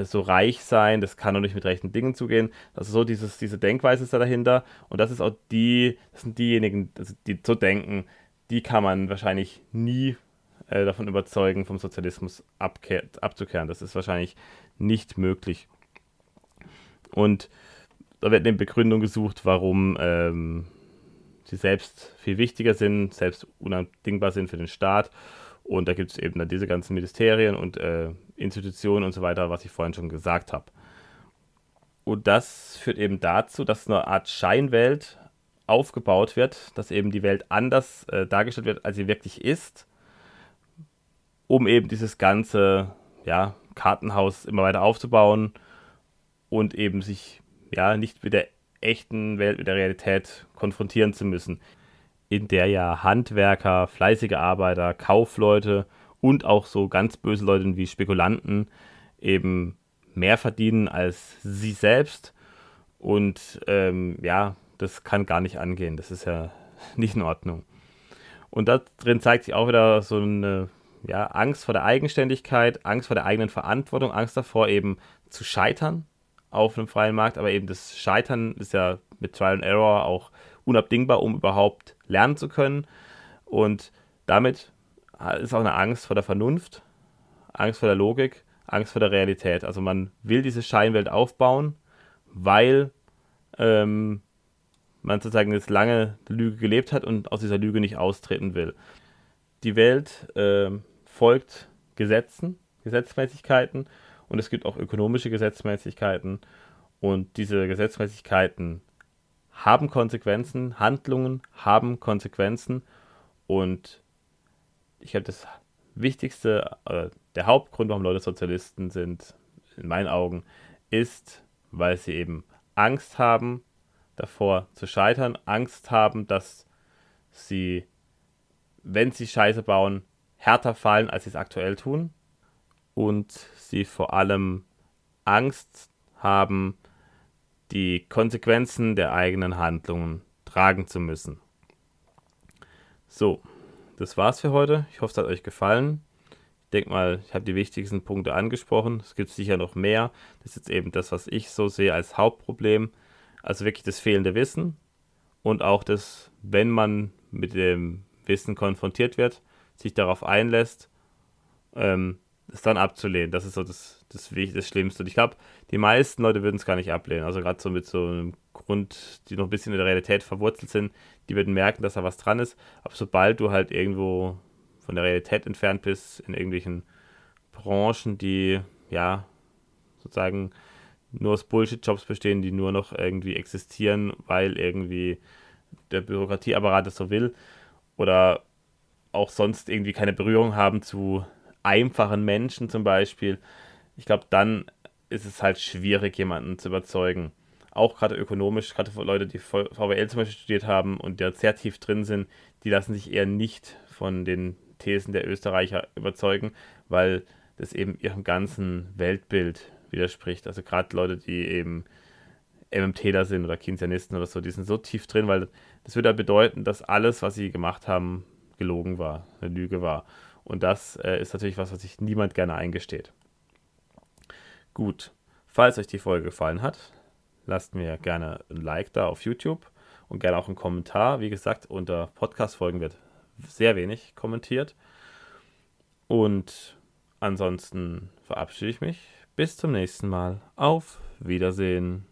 so reich sein, das kann doch nicht mit rechten Dingen zugehen. Also so dieses, diese Denkweise ist da dahinter. Und das ist auch die, das sind diejenigen, also die so denken, die kann man wahrscheinlich nie äh, davon überzeugen, vom Sozialismus abzukehren. Das ist wahrscheinlich nicht möglich. Und da wird eine Begründung gesucht, warum ähm, die selbst viel wichtiger sind, selbst unabdingbar sind für den Staat. Und da gibt es eben dann diese ganzen Ministerien und äh, Institutionen und so weiter, was ich vorhin schon gesagt habe. Und das führt eben dazu, dass eine Art Scheinwelt aufgebaut wird, dass eben die Welt anders äh, dargestellt wird, als sie wirklich ist, um eben dieses ganze ja, Kartenhaus immer weiter aufzubauen und eben sich ja nicht mit der echten Welt, mit der Realität konfrontieren zu müssen, in der ja Handwerker, fleißige Arbeiter, Kaufleute und auch so ganz böse Leute wie Spekulanten eben mehr verdienen als sie selbst. Und ähm, ja, das kann gar nicht angehen. Das ist ja nicht in Ordnung. Und da drin zeigt sich auch wieder so eine ja, Angst vor der Eigenständigkeit, Angst vor der eigenen Verantwortung, Angst davor eben zu scheitern auf einem freien Markt. Aber eben das Scheitern ist ja mit Trial and Error auch unabdingbar, um überhaupt lernen zu können. Und damit ist auch eine Angst vor der Vernunft, Angst vor der Logik Angst vor der Realität. Also man will diese Scheinwelt aufbauen, weil ähm, man sozusagen jetzt lange Lüge gelebt hat und aus dieser Lüge nicht austreten will. Die Welt äh, folgt Gesetzen, Gesetzmäßigkeiten und es gibt auch ökonomische Gesetzmäßigkeiten und diese Gesetzmäßigkeiten haben Konsequenzen, Handlungen haben Konsequenzen und ich glaube, das Wichtigste, äh, der Hauptgrund, warum Leute Sozialisten sind, in meinen Augen, ist, weil sie eben Angst haben, davor zu scheitern, Angst haben, dass sie, wenn sie Scheiße bauen, härter fallen, als sie es aktuell tun. Und sie vor allem Angst haben, die Konsequenzen der eigenen Handlungen tragen zu müssen. So, das war's für heute. Ich hoffe, es hat euch gefallen denke mal, ich habe die wichtigsten Punkte angesprochen. Es gibt sicher noch mehr. Das ist jetzt eben das, was ich so sehe als Hauptproblem. Also wirklich das fehlende Wissen und auch das, wenn man mit dem Wissen konfrontiert wird, sich darauf einlässt, ähm, es dann abzulehnen. Das ist so das, das, das Schlimmste. Und ich glaube, die meisten Leute würden es gar nicht ablehnen. Also gerade so mit so einem Grund, die noch ein bisschen in der Realität verwurzelt sind, die würden merken, dass da was dran ist. Aber sobald du halt irgendwo von der Realität entfernt bist, in irgendwelchen Branchen, die ja sozusagen nur aus Bullshit-Jobs bestehen, die nur noch irgendwie existieren, weil irgendwie der Bürokratieapparat das so will oder auch sonst irgendwie keine Berührung haben zu einfachen Menschen zum Beispiel. Ich glaube, dann ist es halt schwierig, jemanden zu überzeugen. Auch gerade ökonomisch, gerade für Leute, die VWL zum Beispiel studiert haben und da sehr tief drin sind, die lassen sich eher nicht von den Thesen der Österreicher überzeugen, weil das eben ihrem ganzen Weltbild widerspricht. Also gerade Leute, die eben MMTler sind oder Keynesianisten oder so, die sind so tief drin, weil das würde ja bedeuten, dass alles, was sie gemacht haben, gelogen war, eine Lüge war. Und das äh, ist natürlich was, was sich niemand gerne eingesteht. Gut, falls euch die Folge gefallen hat, lasst mir gerne ein Like da auf YouTube und gerne auch einen Kommentar. Wie gesagt, unter Podcast-Folgen wird sehr wenig kommentiert. Und ansonsten verabschiede ich mich. Bis zum nächsten Mal. Auf Wiedersehen.